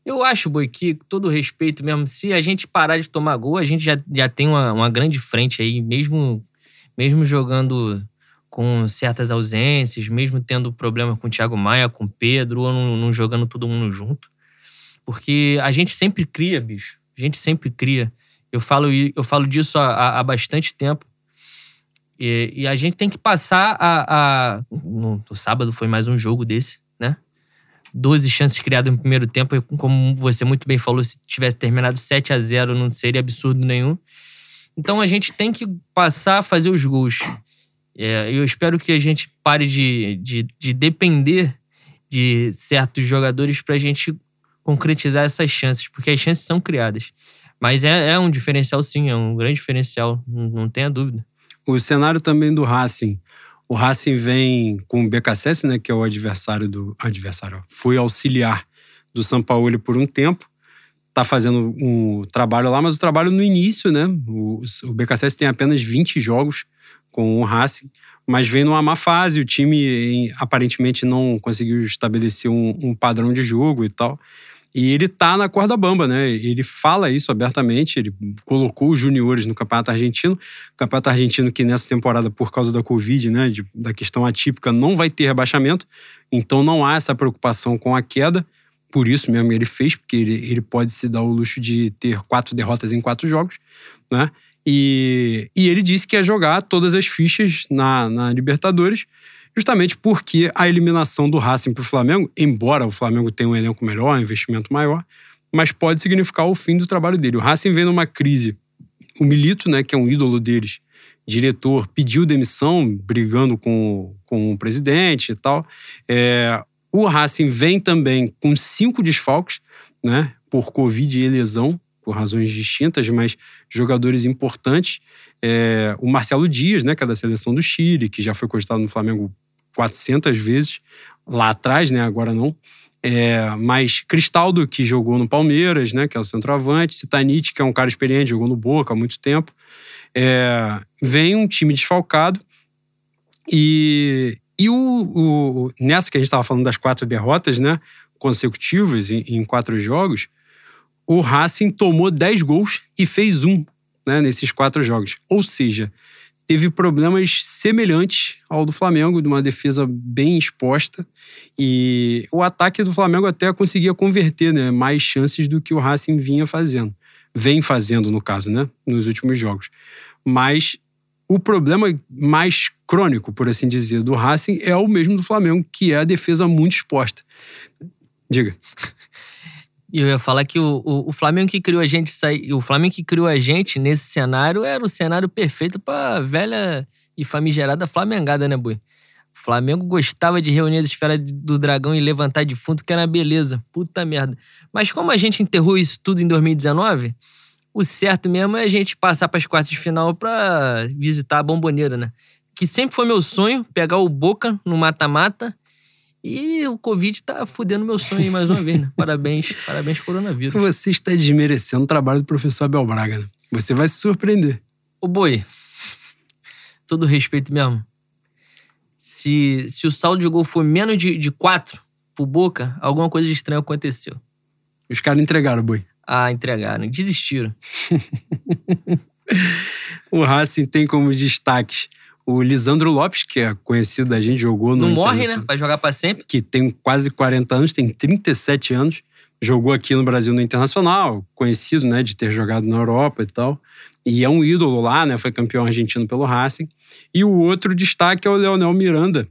eu acho, Boi, que todo respeito mesmo, se a gente parar de tomar gol, a gente já, já tem uma, uma grande frente aí, mesmo, mesmo jogando com certas ausências, mesmo tendo problema com o Thiago Maia, com o Pedro, ou não, não jogando todo mundo junto. Porque a gente sempre cria, bicho. A gente sempre cria. Eu falo, eu falo disso há, há- bastante tempo. E, e a gente tem que passar a. a- no, no sábado foi mais um jogo desse, né? 12 chances criadas no primeiro tempo. Como você muito bem falou, se tivesse terminado 7 a 0 não seria absurdo nenhum. Então a gente tem que passar a fazer os gols. É, eu espero que a gente pare de, de, de depender de certos jogadores para a gente concretizar essas chances, porque as chances são criadas. Mas é, é um diferencial, sim, é um grande diferencial, não, não tenha dúvida. O cenário também do Racing. O Racing vem com o BKSS, né, que é o adversário do. Adversário, foi auxiliar do São Paulo por um tempo. Tá fazendo um trabalho lá, mas o trabalho no início, né? O, o BKSS tem apenas 20 jogos com o Racing, mas vem numa má fase. O time em- aparentemente não conseguiu estabelecer um, um padrão de jogo e tal. E ele tá na corda bamba, né? Ele fala isso abertamente. Ele colocou os juniores no Campeonato Argentino. Campeonato Argentino que nessa temporada, por causa da Covid, né? de- da questão atípica, não vai ter rebaixamento. Então não há essa preocupação com a queda. Por isso mesmo ele fez, porque ele, ele pode se dar o luxo de ter quatro derrotas em quatro jogos, né? E, e ele disse que ia jogar todas as fichas na, na Libertadores, justamente porque a eliminação do Racing para o Flamengo, embora o Flamengo tenha um elenco melhor, um investimento maior, mas pode significar o fim do trabalho dele. O Racing vem numa crise. O Milito, né, que é um ídolo deles, diretor, pediu demissão, brigando com, com o presidente e tal. É, o Racing vem também com cinco desfalques, né, por Covid e lesão. por razões distintas, mas jogadores importantes. É, o Marcelo Dias, né, que é da seleção do Chile, que já foi cogitado no Flamengo 400 vezes lá atrás, né, agora não. É, mas Cristaldo, que jogou no Palmeiras, né, que é o centroavante, Citanite, que é um cara experiente, jogou no Boca há muito tempo. É, vem um time desfalcado e, e o, o, nessa que a gente estava falando das quatro derrotas, né, consecutivas em, em, quatro jogos, o Racing tomou dez gols e fez um né, nesses quatro jogos. Ou seja, teve problemas semelhantes ao do Flamengo, de uma defesa bem exposta. E o ataque do Flamengo até conseguia converter né, mais chances do que o Racing vinha fazendo. Vem fazendo, no caso, né, nos últimos jogos. Mas o problema mais crônico, por assim dizer, do Racing é o mesmo do Flamengo, que é a defesa muito exposta. Diga. Eu ia falar que o, o, o, Flamengo que criou a gente o Flamengo que criou a gente nesse cenário era o cenário perfeito para velha e famigerada Flamengada, né, Boi? O Flamengo gostava de reunir as esferas do dragão e levantar de fundo, que era beleza. Puta merda. Mas como a gente enterrou isso tudo em 2019, o certo mesmo é a gente passar para as quartas de final para visitar a Bomboneira, né? Que sempre foi meu sonho, pegar o Boca no mata-mata e o Covid tá fudendo meu sonho aí mais uma vez, né? Parabéns, parabéns, coronavírus. Você está desmerecendo o trabalho do professor Abel Braga, né? Você vai se surpreender. Ô boi, todo respeito mesmo. Se, se o saldo de gol for menos de, de quatro pro Boca, alguma coisa de estranho aconteceu. Os caras entregaram, boi. Ah, entregaram. Desistiram. o Racing tem como destaques o Lisandro Lopes, que é conhecido da gente, jogou no. Não morre, né? Vai jogar para sempre. Que tem quase 40 anos, tem 37 anos. Jogou aqui no Brasil no Internacional, conhecido, né, de ter jogado na Europa e tal. E é um ídolo lá, né? Foi campeão argentino pelo Racing. E o outro destaque é o Leonel Miranda,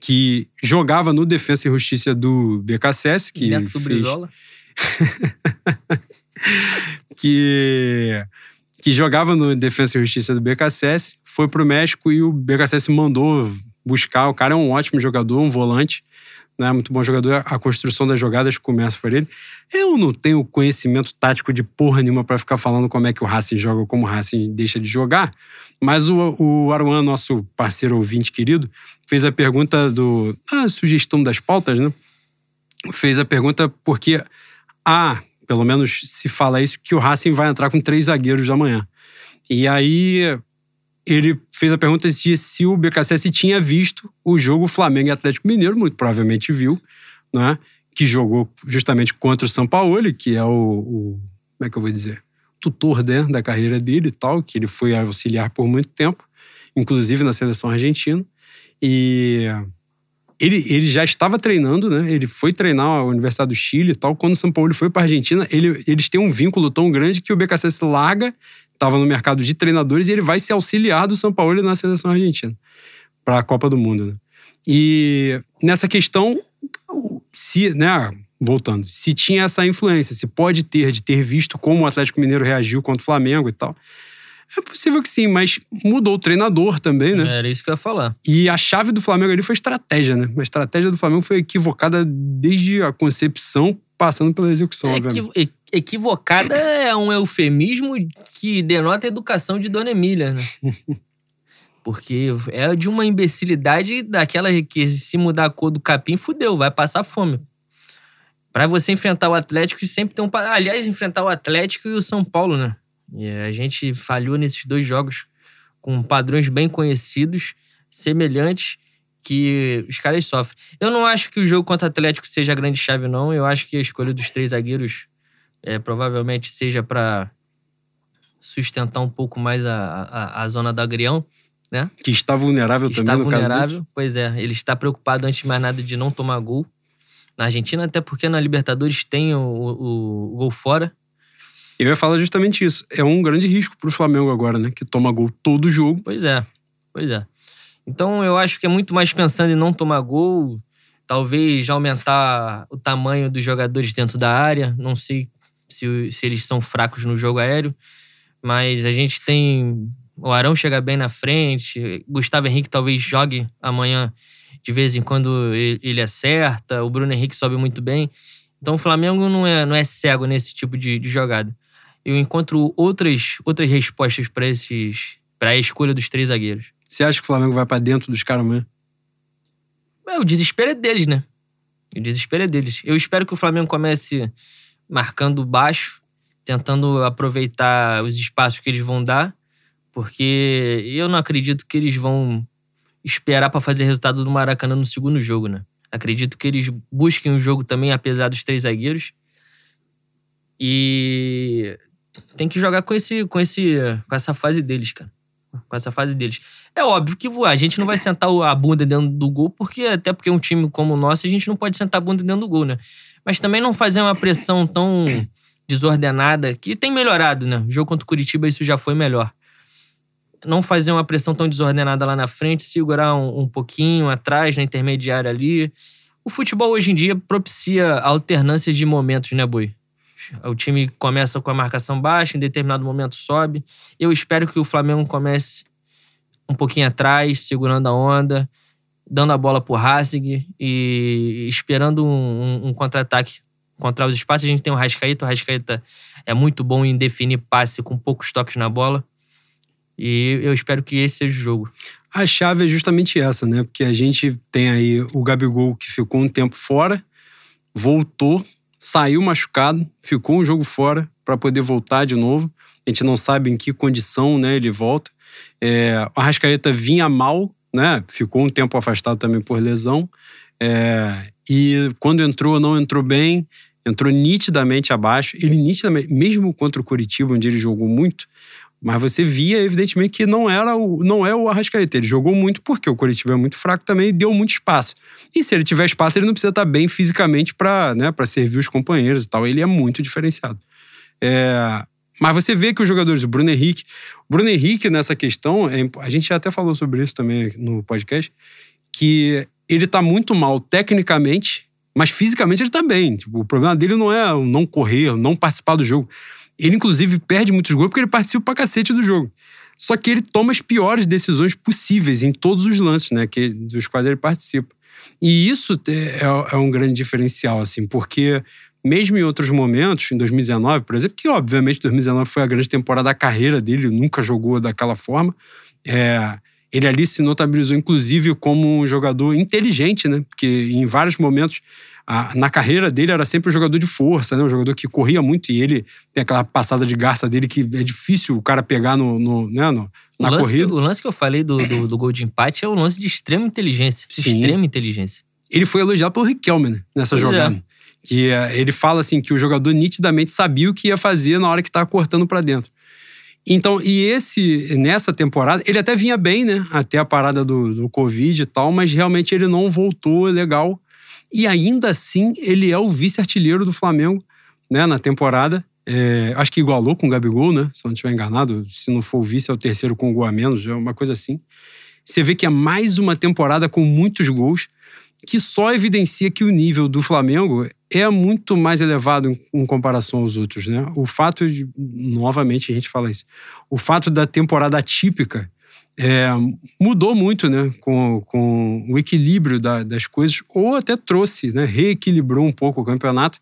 que jogava no Defensa e Justiça do BKSS. Que Neto do fez... Brizola. que, que jogava no Defesa e Justiça do BKSS, foi pro México e o BKSS mandou buscar. O cara é um ótimo jogador, um volante, né? Muito bom jogador. A construção das jogadas começa por ele. Eu não tenho conhecimento tático de porra nenhuma para ficar falando como é que o Racing joga ou como o Racing deixa de jogar, mas o, o Aruan, nosso parceiro ouvinte querido, fez a pergunta do. a sugestão das pautas, né? Fez a pergunta porque há pelo menos se fala isso, que o Racing vai entrar com três zagueiros amanhã. E aí ele fez a pergunta de se o BKSS tinha visto o jogo Flamengo e Atlético Mineiro, muito provavelmente viu, né? Que jogou justamente contra o São Paulo, que é o, o como é que eu vou dizer? Tutor né, da carreira dele e tal, que ele foi auxiliar por muito tempo, inclusive na seleção argentina. E ele, ele já estava treinando, né? Ele foi treinar a Universidade do Chile e tal. Quando o São Paulo foi para a Argentina, ele, eles têm um vínculo tão grande que o BKSS larga, estava no mercado de treinadores e ele vai se auxiliar do São Paulo na seleção argentina para a Copa do Mundo, né? E nessa questão, se, né, voltando, se tinha essa influência, se pode ter de ter visto como o Atlético Mineiro reagiu contra o Flamengo e tal. É possível que sim, mas mudou o treinador também, né? Era isso que eu ia falar. E a chave do Flamengo ali foi estratégia, né? A estratégia do Flamengo foi equivocada desde a concepção, passando pela execução, é, Equivocada é um eufemismo que denota a educação de Dona Emília, né? Porque é de uma imbecilidade daquela que se mudar a cor do capim, fudeu, vai passar fome. Para você enfrentar o Atlético, sempre tem um. Aliás, enfrentar o Atlético e o São Paulo, né? E a gente falhou nesses dois jogos com padrões bem conhecidos, semelhantes, que os caras sofrem. Eu não acho que o jogo contra o Atlético seja a grande chave, não. Eu acho que a escolha dos três zagueiros é, provavelmente seja para sustentar um pouco mais a, a, a, zona do agrião, né? Que está vulnerável que também está no vulnerável, caso Pois é, ele está preocupado antes de mais nada de não tomar gol. Na Argentina, até porque na Libertadores tem o, o, o gol fora. Eu ia falar justamente isso. É um grande risco pro Flamengo agora, né? Que toma gol todo jogo. Pois é, pois é. Então eu acho que é muito mais pensando em não tomar gol, talvez aumentar o tamanho dos jogadores dentro da área. Não sei se, se eles são fracos no jogo aéreo, mas a gente tem. O Arão chega bem na frente, Gustavo Henrique talvez jogue amanhã de vez em quando ele acerta, o Bruno Henrique sobe muito bem. Então o Flamengo não é, não é cego nesse tipo de, de jogada. Eu encontro outras, outras respostas para esses para a escolha dos três zagueiros. Você acha que o Flamengo vai para dentro dos caras amanhã? É, o desespero é deles, né? O desespero é deles. Eu espero que o Flamengo comece marcando baixo, tentando aproveitar os espaços que eles vão dar, porque eu não acredito que eles vão esperar para fazer resultado do Maracanã no segundo jogo, né? Acredito que eles busquem o jogo também, apesar dos três zagueiros. E tem que jogar com esse, com esse, com essa fase deles, cara. Com essa fase deles. É óbvio que a gente não vai sentar a bunda dentro do gol, porque até porque um time como o nosso, a gente não pode sentar a bunda dentro do gol, né? Mas também não fazer uma pressão tão desordenada, que tem melhorado, né? O jogo contra o Curitiba isso já foi melhor. Não fazer uma pressão tão desordenada lá na frente, segurar um, um pouquinho atrás, na intermediária ali. O futebol hoje em dia propicia alternâncias de momentos, né, Boi? O time começa com a marcação baixa, em determinado momento sobe. Eu espero que o Flamengo comece um pouquinho atrás, segurando a onda, dando a bola pro Hassig e esperando um, um, um contra-ataque contra os espaços. A gente tem o Rascaeta, o Rascaeta é muito bom em definir passe com poucos toques na bola. E eu espero que esse seja o jogo. A chave é justamente essa, né? Porque a gente tem aí o Gabigol que ficou um tempo fora, voltou, saiu machucado, ficou um jogo fora para poder voltar de novo. A gente não sabe em que condição né, ele volta. É, o Arrascaeta vinha mal, né? Ficou um tempo afastado também por lesão. É, e quando entrou, não entrou bem, entrou nitidamente abaixo. Ele nitidamente, mesmo contra o Curitiba, onde ele jogou muito, mas você via, evidentemente, que não era o, não é o Arrascaeta. Ele jogou muito porque o Curitiba é muito fraco também e deu muito espaço. E se ele tiver espaço, ele não precisa estar bem fisicamente para né, servir os companheiros e tal. Ele é muito diferenciado. É, mas você vê que os jogadores, o Bruno Henrique, o Bruno Henrique nessa questão, é, a gente até falou sobre isso também no podcast, que ele tá muito mal tecnicamente, mas fisicamente ele tá bem. Tipo, o problema dele não é não correr, não participar do jogo. Ele, inclusive, perde muitos gols porque ele participa pra cacete do jogo. Só que ele toma as piores decisões possíveis em todos os lances, né? Que, dos quais ele participa. E isso é, é um grande diferencial, assim, porque mesmo em outros momentos, em 2019, por exemplo, que obviamente 2019 foi a grande temporada da carreira dele, nunca jogou daquela forma. É, ele ali se notabilizou, inclusive, como um jogador inteligente, né? Porque em vários momentos a, na carreira dele era sempre um jogador de força, né? Um jogador que corria muito e ele tem aquela passada de garça dele que é difícil o cara pegar no, no, né? no na o corrida. Que, o lance que eu falei do, do, do, gol de empate é um lance de extrema inteligência. Sim. Extrema inteligência. Ele foi elogiado pelo Riquelme né? nessa pois é. jogada. É. Que uh, ele fala assim que o jogador nitidamente sabia o que ia fazer na hora que estava cortando para dentro. Então, e esse, nessa temporada, ele até vinha bem, né? Até a parada do, do Covid e tal, mas realmente ele não voltou legal e ainda assim, ele é o vice-artilheiro do Flamengo né, na temporada. É, acho que igualou com o Gabigol, né? Se não estiver enganado. Se não for o vice, é o terceiro com um gol a menos, é uma coisa assim. Você vê que é mais uma temporada com muitos gols, que só evidencia que o nível do Flamengo é muito mais elevado em, em comparação aos outros, né? O fato de, novamente a gente fala isso, o fato da temporada atípica é, mudou muito né, com, com o equilíbrio da, das coisas, ou até trouxe, né, reequilibrou um pouco o campeonato,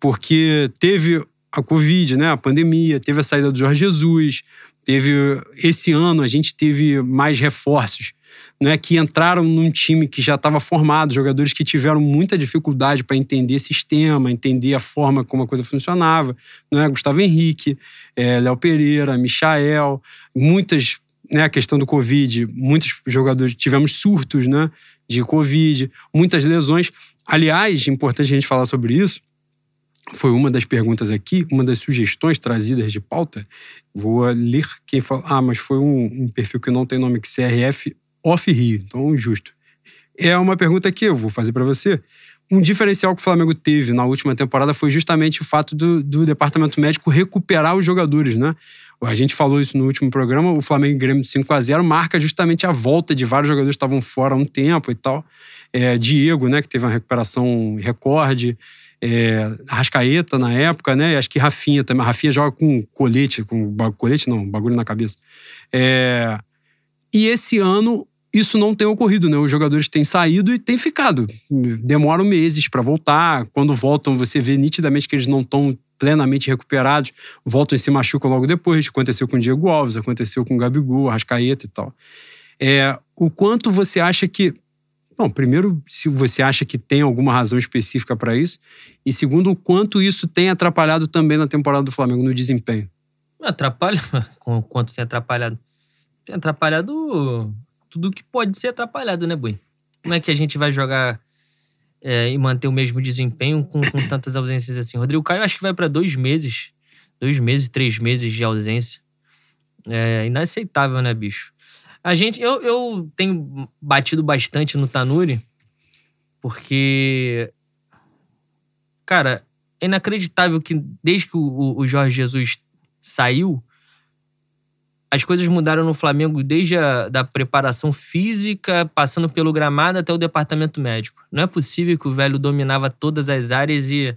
porque teve a Covid, né, a pandemia, teve a saída do Jorge Jesus, teve esse ano a gente teve mais reforços, né, que entraram num time que já estava formado, jogadores que tiveram muita dificuldade para entender sistema, entender a forma como a coisa funcionava, né, Gustavo Henrique, é, Léo Pereira, Michael, muitas né, a questão do Covid, muitos jogadores tivemos surtos né, de Covid, muitas lesões. Aliás, importante a gente falar sobre isso, foi uma das perguntas aqui, uma das sugestões trazidas de pauta. Vou ler quem falou. Ah, mas foi um, um perfil que não tem nome, que CRF Off Rio, então justo. É uma pergunta que eu vou fazer para você. Um diferencial que o Flamengo teve na última temporada foi justamente o fato do, do departamento médico recuperar os jogadores, né? A gente falou isso no último programa, o Flamengo Grêmio de 5 a 0 marca justamente a volta de vários jogadores que estavam fora há um tempo e tal. É, Diego, né, que teve uma recuperação recorde. É, Rascaeta na época, né? Acho que Rafinha também. Rafinha joga com colete, com colete não, bagulho na cabeça. É, e esse ano isso não tem ocorrido, né? Os jogadores têm saído e têm ficado. Demoram meses para voltar. Quando voltam, você vê nitidamente que eles não estão plenamente recuperados, voltam e se machucam logo depois. Aconteceu com o Diego Alves, aconteceu com o Gabigol, Arrascaeta e tal. É, o quanto você acha que. Bom, primeiro, se você acha que tem alguma razão específica para isso, e segundo, o quanto isso tem atrapalhado também na temporada do Flamengo no desempenho. Atrapalha. Com quanto tem atrapalhado? Tem atrapalhado tudo que pode ser atrapalhado, né, Bui? Como é que a gente vai jogar é, e manter o mesmo desempenho com, com tantas ausências assim? Rodrigo Caio acho que vai para dois meses. Dois meses, três meses de ausência. É inaceitável, né, bicho? A gente, eu, eu tenho batido bastante no Tanuri, porque, cara, é inacreditável que desde que o, o Jorge Jesus saiu, as coisas mudaram no Flamengo desde a da preparação física, passando pelo gramado até o departamento médico. Não é possível que o velho dominava todas as áreas e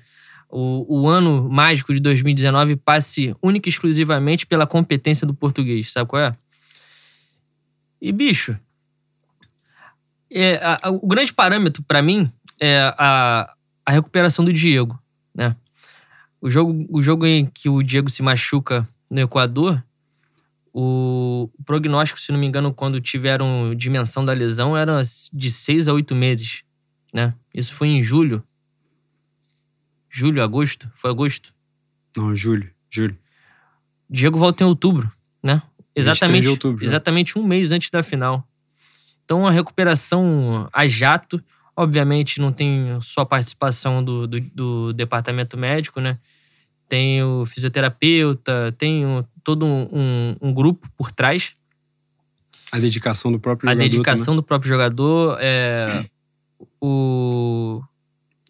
o, o ano mágico de 2019 passe única e exclusivamente pela competência do português. Sabe qual é? E, bicho, é, a, a, o grande parâmetro para mim é a, a recuperação do Diego, né? O jogo, o jogo em que o Diego se machuca no Equador o prognóstico, se não me engano, quando tiveram dimensão da lesão, era de seis a oito meses, né? Isso foi em julho. Julho, agosto? Foi agosto? Não, julho, julho. Diego volta em outubro, né? Exatamente, outubro, né? exatamente um mês antes da final. Então, a recuperação a jato, obviamente não tem só participação do, do, do departamento médico, né? tem o fisioterapeuta, tem o, todo um, um, um, grupo por trás. A dedicação do próprio a jogador. A dedicação também. do próprio jogador. É, o,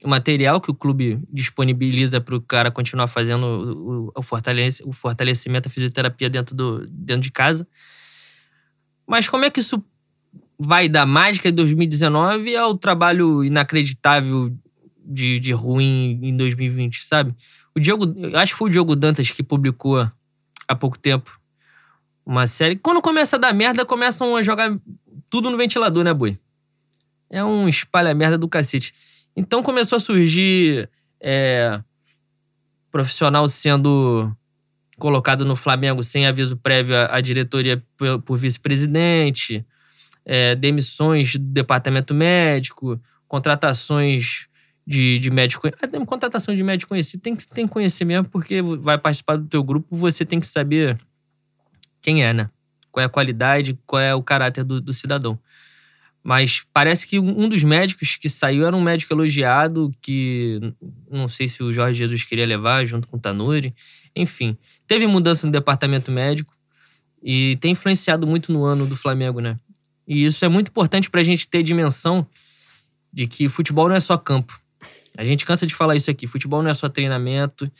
o, material que o clube disponibiliza para o cara continuar fazendo o, o, fortalece, o fortalecimento, a fisioterapia dentro, do, dentro de casa. Mas como é que isso vai da mágica de 2019 ao trabalho inacreditável de, de ruim em 2020, sabe? O Diogo, acho que foi o Diogo Dantas que publicou há pouco tempo uma série. Quando começa a dar merda, começam a jogar tudo no ventilador, né, boi? É um espalha-merda do cacete. Então começou a surgir é, profissional sendo colocado no Flamengo sem aviso prévio à, diretoria por, por vice-presidente, é, demissões do departamento médico, contratações de, de médico. Até ah, contratação de médico conhecido tem que, tem que conhecer mesmo, porque vai participar do teu grupo, você tem que saber quem é, né? Qual é a qualidade, qual é o caráter do, do cidadão. Mas parece que um dos médicos que saiu era um médico elogiado, que não sei se o Jorge Jesus queria levar junto com o Tanuri. Enfim, teve mudança no departamento médico e tem influenciado muito no ano do Flamengo, né? E isso é muito importante para a gente ter dimensão de que futebol não é só campo. A gente cansa de falar isso aqui. Futebol não é só treinamento,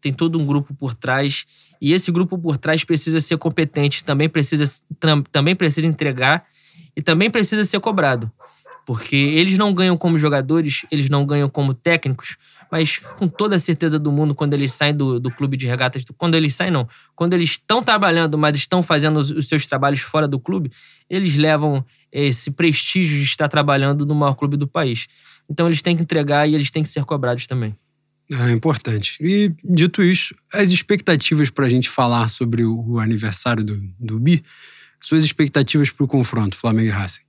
tem todo um grupo por trás. E esse grupo por trás precisa ser competente, também precisa, também precisa entregar e também precisa ser cobrado. Porque eles não ganham como jogadores, eles não ganham como técnicos, mas com toda a certeza do mundo, quando eles saem do, do clube de regatas, quando eles saem, não, quando eles estão trabalhando, mas estão fazendo os, os seus trabalhos fora do clube, eles levam esse prestígio de estar trabalhando no maior clube do país. Então eles têm que entregar e eles têm que ser cobrados também. É importante. E, dito isso, as expectativas para a gente falar sobre o aniversário do, do Bi, suas expectativas para o confronto Flamengo e Racing?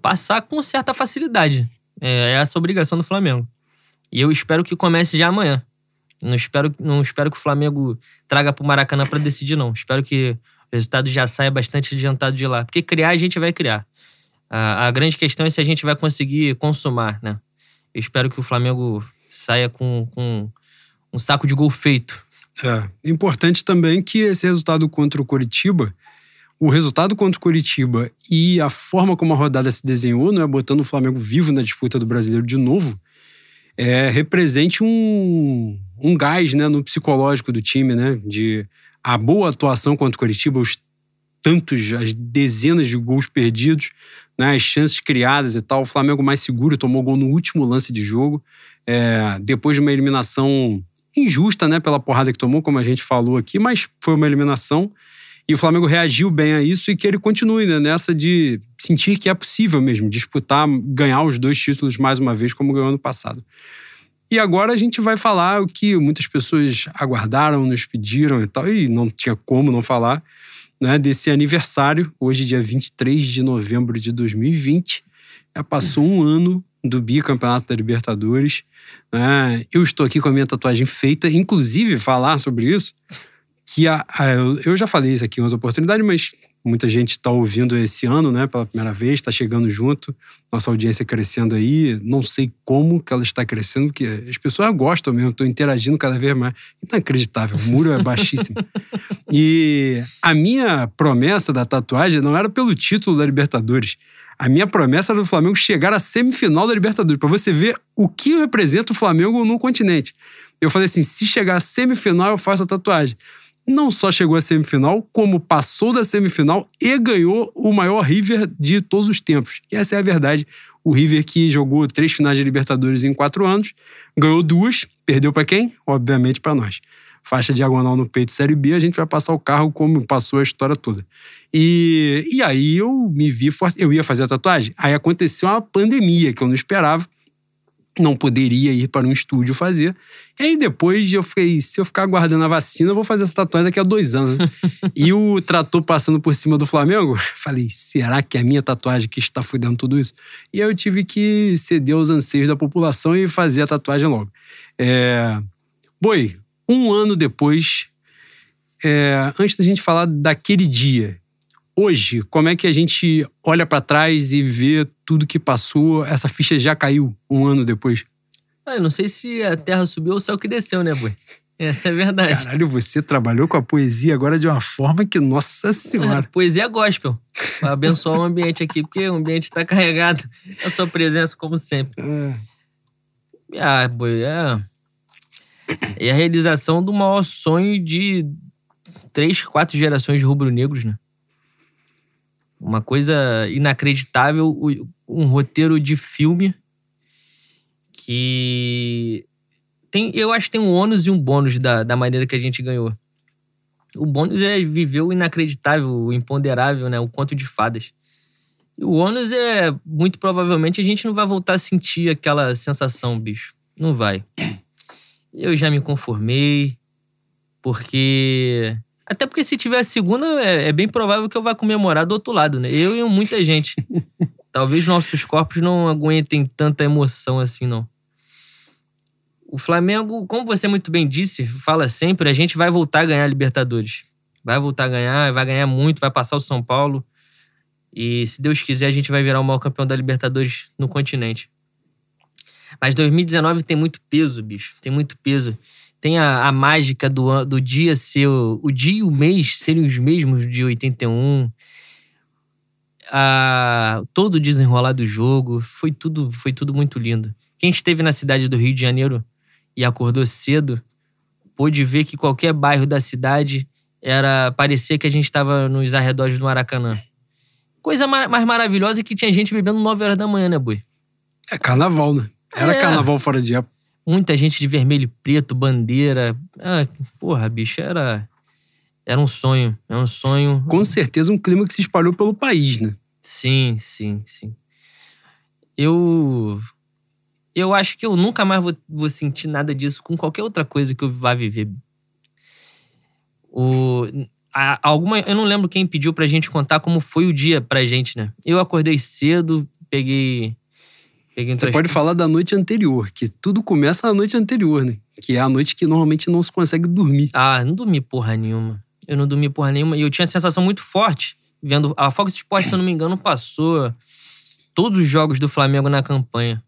Passar com certa facilidade. É essa a obrigação do Flamengo. E eu espero que comece já amanhã. Não espero, não espero que o Flamengo traga para o Maracanã para decidir, não. Espero que o resultado já saia bastante adiantado de lá. Porque criar a gente vai criar. A, a grande questão é se a gente vai conseguir consumar, né? Eu espero que o Flamengo saia com, com um saco de gol feito. É. Importante também que esse resultado contra o Coritiba, o resultado contra o Coritiba e a forma como a rodada se desenhou, não é botando o Flamengo vivo na disputa do brasileiro de novo, é, represente um, um gás né, no psicológico do time, né? De a boa atuação contra o Coritiba, os tantos, as dezenas de gols perdidos, né, as chances criadas e tal. O Flamengo mais seguro tomou gol no último lance de jogo, é, depois de uma eliminação injusta, né, pela porrada que tomou, como a gente falou aqui, mas foi uma eliminação. E o Flamengo reagiu bem a isso e que ele continue né, nessa de sentir que é possível mesmo disputar, ganhar os dois títulos mais uma vez, como ganhou ano passado. E agora a gente vai falar o que muitas pessoas aguardaram, nos pediram e tal, e não tinha como não falar, né, desse aniversário, hoje, dia 23 de novembro de 2020. Já passou um ano do bicampeonato da Libertadores. Né? Eu estou aqui com a minha tatuagem feita, inclusive falar sobre isso, que a, a, eu já falei isso aqui em outra oportunidade, mas muita gente está ouvindo esse ano, né, pela primeira vez, está chegando junto, nossa audiência crescendo aí, não sei como que ela está crescendo, porque as pessoas gostam mesmo, estou interagindo cada vez mais, inacreditável, o muro é baixíssimo. e a minha promessa da tatuagem não era pelo título da Libertadores, a minha promessa era do Flamengo chegar à semifinal da Libertadores, para você ver o que representa o Flamengo no continente. Eu falei assim: se chegar à semifinal, eu faço a tatuagem. Não só chegou à semifinal, como passou da semifinal e ganhou o maior River de todos os tempos. E essa é a verdade. O River que jogou três finais de Libertadores em quatro anos, ganhou duas, perdeu para quem? Obviamente para nós faixa diagonal no peito Série B, a gente vai passar o carro como passou a história toda. E, e aí eu me vi, eu ia fazer a tatuagem. Aí aconteceu uma pandemia que eu não esperava, não poderia ir para um estúdio fazer. E aí depois eu fiquei, se eu ficar aguardando a vacina, eu vou fazer essa tatuagem daqui a dois anos. e o trator passando por cima do Flamengo, falei, será que é a minha tatuagem que está fudendo tudo isso? E aí eu tive que ceder aos anseios da população e fazer a tatuagem logo. É... Boi, um ano depois, é, antes da gente falar daquele dia, hoje, como é que a gente olha para trás e vê tudo que passou? Essa ficha já caiu um ano depois? Ah, eu não sei se a terra subiu ou o céu que desceu, né, boi? Essa é a verdade. Caralho, você trabalhou com a poesia agora de uma forma que, nossa senhora. É, poesia gospel. Pra abençoar o ambiente aqui, porque o ambiente está carregado. A sua presença, como sempre. É. Ah, boi, é é a realização do maior sonho de três, quatro gerações de rubro-negros, né? Uma coisa inacreditável, um roteiro de filme que tem, eu acho que tem um ônus e um bônus da, da maneira que a gente ganhou. O bônus é viver o inacreditável, o imponderável, né? O conto de fadas. E o ônus é, muito provavelmente, a gente não vai voltar a sentir aquela sensação, bicho. Não vai eu já me conformei, porque. Até porque se tiver a segunda, é, é, bem provável que eu vá comemorar do outro lado, né? Eu e muita gente. Talvez nossos corpos não aguentem tanta emoção assim, não. O Flamengo, como você muito bem disse, fala sempre, a gente vai voltar a ganhar a Libertadores. Vai voltar a ganhar, vai ganhar muito, vai passar o São Paulo. E se Deus quiser, a gente vai virar o maior campeão da Libertadores no continente. Mas 2019 tem muito peso, bicho. Tem muito peso. Tem a, a mágica do, do dia ser. O dia e o mês serem os mesmos de 81. A, todo o desenrolar do jogo. Foi tudo, foi tudo muito lindo. Quem esteve na cidade do Rio de Janeiro e acordou cedo pôde ver que qualquer bairro da cidade era parecia que a gente estava nos arredores do Maracanã. Coisa mais maravilhosa é que tinha gente bebendo 9 horas da manhã, né, Boi? É carnaval, né? Era é. carnaval fora de época. Muita gente de vermelho e preto, bandeira. Ah, porra, bicho, era. Era um sonho. Era um sonho. Com certeza um clima que se espalhou pelo país, né? Sim, sim, sim. Eu. Eu acho que eu nunca mais vou, vou sentir nada disso com qualquer outra coisa que eu vá viver. O, a, alguma, eu não lembro quem pediu pra gente contar como foi o dia pra gente, né? Eu acordei cedo, peguei você pode falar da noite anterior, que tudo começa na noite anterior, né? Que é a noite que normalmente não se consegue dormir. Ah, não dormi porra nenhuma. Eu não dormi porra nenhuma. E eu tinha a sensação muito forte, vendo. A Fox Sports, se eu não me engano, passou todos os jogos do Flamengo na campanha.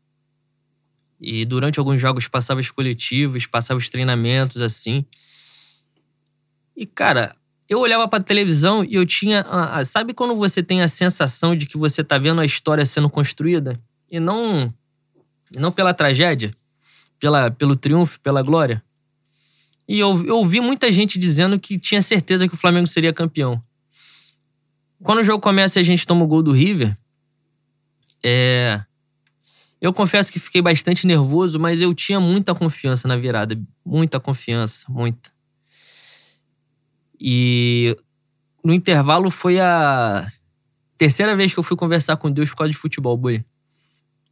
E durante alguns jogos passava as coletivas, passava os treinamentos, assim. E, cara, eu olhava pra televisão e eu tinha. sabe quando você tem a sensação de que você tá vendo a história sendo construída? E não não pela tragédia, pela, pelo triunfo, pela glória. E eu, eu ouvi muita gente dizendo que tinha certeza que o Flamengo seria campeão. Quando o jogo começa e a gente toma o gol do River, é, eu confesso que fiquei bastante nervoso, mas eu tinha muita confiança na virada. Muita confiança, muita. E no intervalo foi a terceira vez que eu fui conversar com Deus por causa de futebol, boi.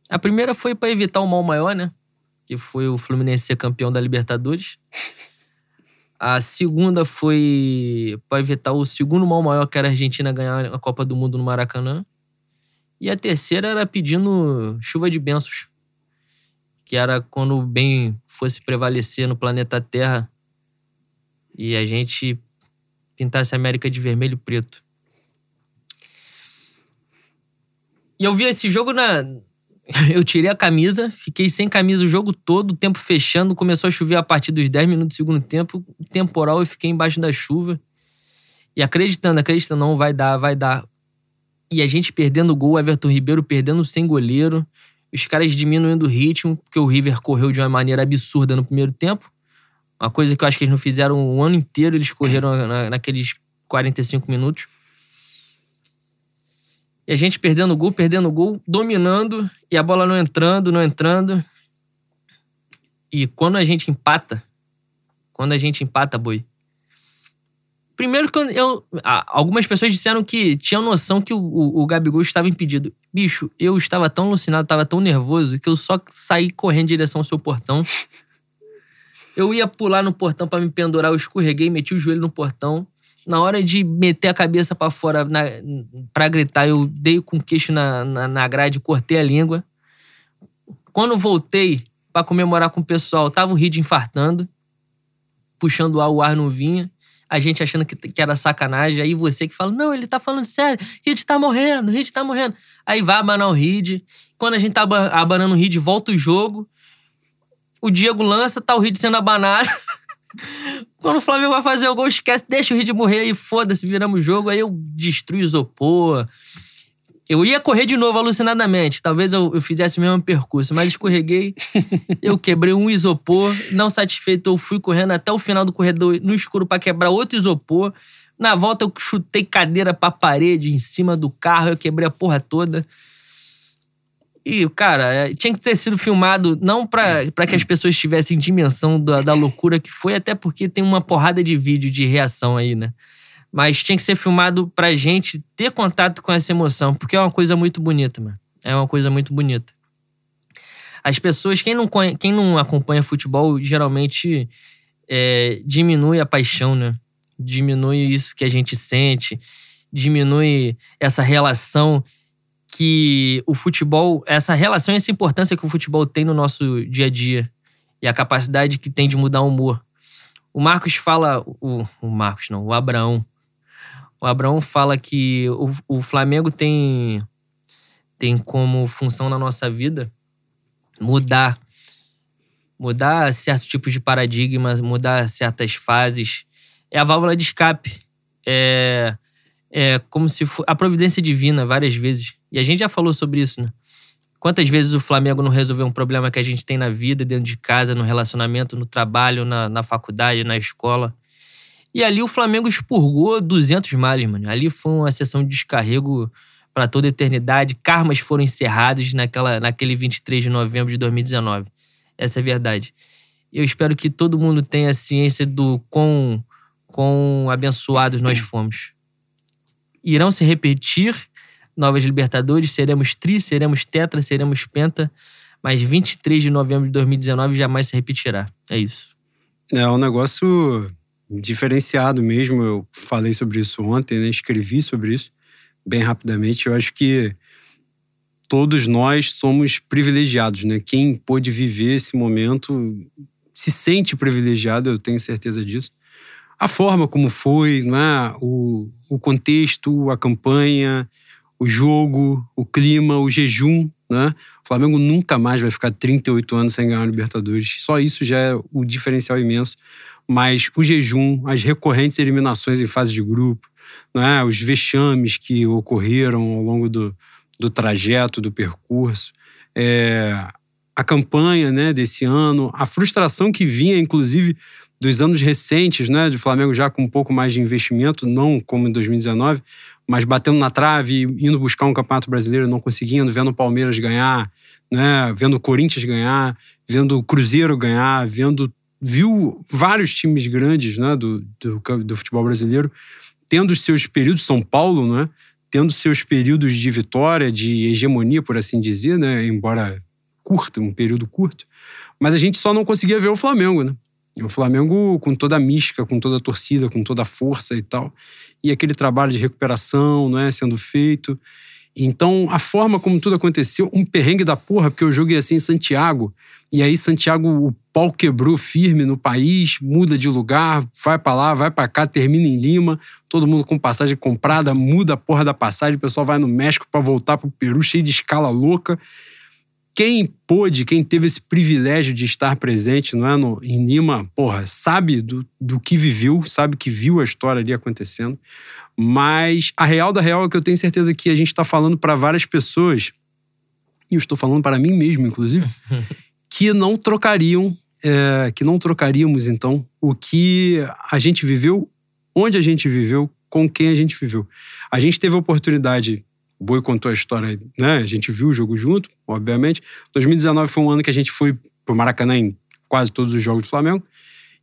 A primeira foi para evitar o mal maior, né? que foi o Fluminense ser campeão da Libertadores. A segunda foi para evitar o segundo mal maior, que era a Argentina ganhar a Copa do Mundo no Maracanã. E a terceira era pedindo chuva de bênçãos, que era quando o bem fosse prevalecer no planeta Terra e a gente pintasse a América de vermelho e preto. E eu vi esse jogo na. Eu tirei a camisa, fiquei sem camisa o jogo todo, o tempo fechando, começou a chover a partir dos 10 minutos do segundo tempo, temporal, eu fiquei embaixo da chuva. E acreditando, acreditando, não, vai dar, vai dar. E a gente perdendo o gol, Everton Ribeiro perdendo sem goleiro, os caras diminuindo o ritmo, porque o River correu de uma maneira absurda no primeiro tempo. Uma coisa que eu acho que eles não fizeram o ano inteiro, eles correram na, naqueles 45 minutos. E a gente perdendo o gol, perdendo o gol, dominando, e a bola não entrando, não entrando. E quando a gente empata, quando a gente empata, boi. Primeiro que eu. eu algumas pessoas disseram que tinham noção que o, o, o Gabigol estava impedido. Bicho, eu estava tão alucinado, estava tão nervoso, que eu só saí correndo em direção ao seu portão. Eu ia pular no portão para me pendurar, eu escorreguei, meti o joelho no portão. Na hora de meter a cabeça para fora na, pra gritar, eu dei com o queixo na, na, na grade, cortei a língua. Quando voltei para comemorar com o pessoal, tava o Reed infartando, puxando ar, o ar não vinha. A gente achando que, que era sacanagem. Aí você que fala, não, ele tá falando sério, Reed tá morrendo, Reed tá morrendo. Aí vai abanar o Reed. Quando a gente tá abanando o Reed, volta o jogo. O Diego lança, tá o Reed sendo abanado. Quando o Flamengo vai fazer o gol, esquece, deixa o Reed morrer aí, foda-se, viramos o jogo. Aí eu destruo o isopor. Eu ia correr de novo alucinadamente. Talvez eu, eu fizesse o mesmo percurso, mas escorreguei. eu quebrei um isopor. Não satisfeito, eu fui correndo até o final do corredor no escuro para quebrar outro isopor. Na volta, eu chutei cadeira pra parede em cima do carro. Eu quebrei a porra toda. E, cara, é, tinha que ter sido filmado não para que as pessoas tivessem dimensão da, da loucura que foi, até porque tem uma porrada de vídeo de reação aí, né? Mas tinha que ser filmado pra gente ter contato com essa emoção, porque é uma coisa muito bonita, mano. É uma coisa muito bonita. As pessoas, quem não, quem não acompanha futebol, geralmente é, diminui a paixão, né? Diminui isso que a gente sente, diminui essa relação que o futebol, essa relação, essa importância que o futebol tem no nosso dia a dia e a capacidade que tem de mudar o humor. O Marcos fala, o, o Marcos não, o Abraão. O Abraão fala que o, o Flamengo tem, tem como função na nossa vida mudar mudar certos tipos de paradigmas, mudar certas fases. É a válvula de escape. É, é como se fosse a providência divina várias vezes. E a gente já falou sobre isso, né? Quantas vezes o Flamengo não resolveu um problema que a gente tem na vida, dentro de casa, no relacionamento, no trabalho, na, na faculdade, na escola. E ali o Flamengo expurgou 200 males, mano. Ali foi uma sessão de descarrego para toda a eternidade. Karmas foram encerrados naquela, naquele 23 de novembro de 2019. Essa é a verdade. Eu espero que todo mundo tenha ciência do quão, quão abençoados nós fomos. Irão se repetir novas Libertadores, seremos tri, seremos tetra, seremos penta, mas 23 de novembro de 2019 jamais se repetirá. É isso. É um negócio diferenciado mesmo. Eu falei sobre isso ontem, né? escrevi sobre isso bem rapidamente. Eu acho que todos nós somos privilegiados, né? Quem pôde viver esse momento se sente privilegiado, eu tenho certeza disso. A forma como foi, né? o, o contexto, a campanha, o jogo, o clima, o jejum, né? O Flamengo nunca mais vai ficar 38 anos sem ganhar a Libertadores. Só isso já é o diferencial imenso. Mas o jejum, as recorrentes eliminações em fase de grupo, né? os vexames que ocorreram ao longo do, do trajeto, do percurso, é, a campanha né, desse ano, a frustração que vinha, inclusive, dos anos recentes, né, do Flamengo já com um pouco mais de investimento, não como em 2019, mas batendo na trave, indo buscar um campeonato brasileiro, não conseguindo, vendo o Palmeiras ganhar, né, vendo o Corinthians ganhar, vendo o Cruzeiro ganhar, vendo viu vários times grandes, né, do, do, do futebol brasileiro tendo seus períodos, São Paulo, né, tendo seus períodos de vitória, de hegemonia, por assim dizer, né, embora curta, um período curto. Mas a gente só não conseguia ver o Flamengo, né? O Flamengo com toda a mística, com toda a torcida, com toda a força e tal. E aquele trabalho de recuperação, não é, sendo feito. Então, a forma como tudo aconteceu, um perrengue da porra, porque eu joguei assim em Santiago, e aí Santiago, o pau quebrou firme no país, muda de lugar, vai para lá, vai para cá, termina em Lima, todo mundo com passagem comprada, muda a porra da passagem, o pessoal vai no México para voltar pro Peru, cheio de escala louca. Quem pôde, quem teve esse privilégio de estar presente não é, no, em Lima, porra, sabe do, do que viveu, sabe que viu a história ali acontecendo. Mas a real da real é que eu tenho certeza que a gente está falando para várias pessoas, e eu estou falando para mim mesmo, inclusive, que não trocariam, é, que não trocaríamos, então, o que a gente viveu, onde a gente viveu, com quem a gente viveu. A gente teve a oportunidade o Boi contou a história, né? A gente viu o jogo junto, obviamente. 2019 foi um ano que a gente foi pro Maracanã em quase todos os jogos do Flamengo.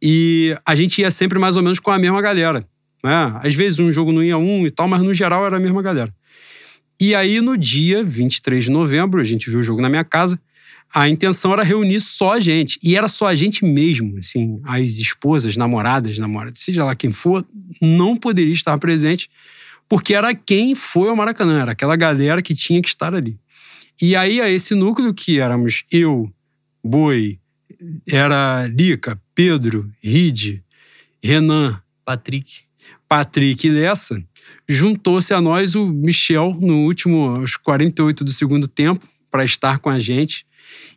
E a gente ia sempre mais ou menos com a mesma galera. Né? Às vezes um jogo não ia um e tal, mas no geral era a mesma galera. E aí, no dia 23 de novembro, a gente viu o jogo na minha casa. A intenção era reunir só a gente. E era só a gente mesmo. Assim, as esposas, namoradas, namoradas, seja lá quem for, não poderia estar presente porque era quem foi ao Maracanã, era aquela galera que tinha que estar ali. E aí, a esse núcleo que éramos eu, Boi, era Lica, Pedro, Ride, Renan, Patrick. Patrick e Lessa, juntou-se a nós o Michel no último, aos 48 do segundo tempo, para estar com a gente.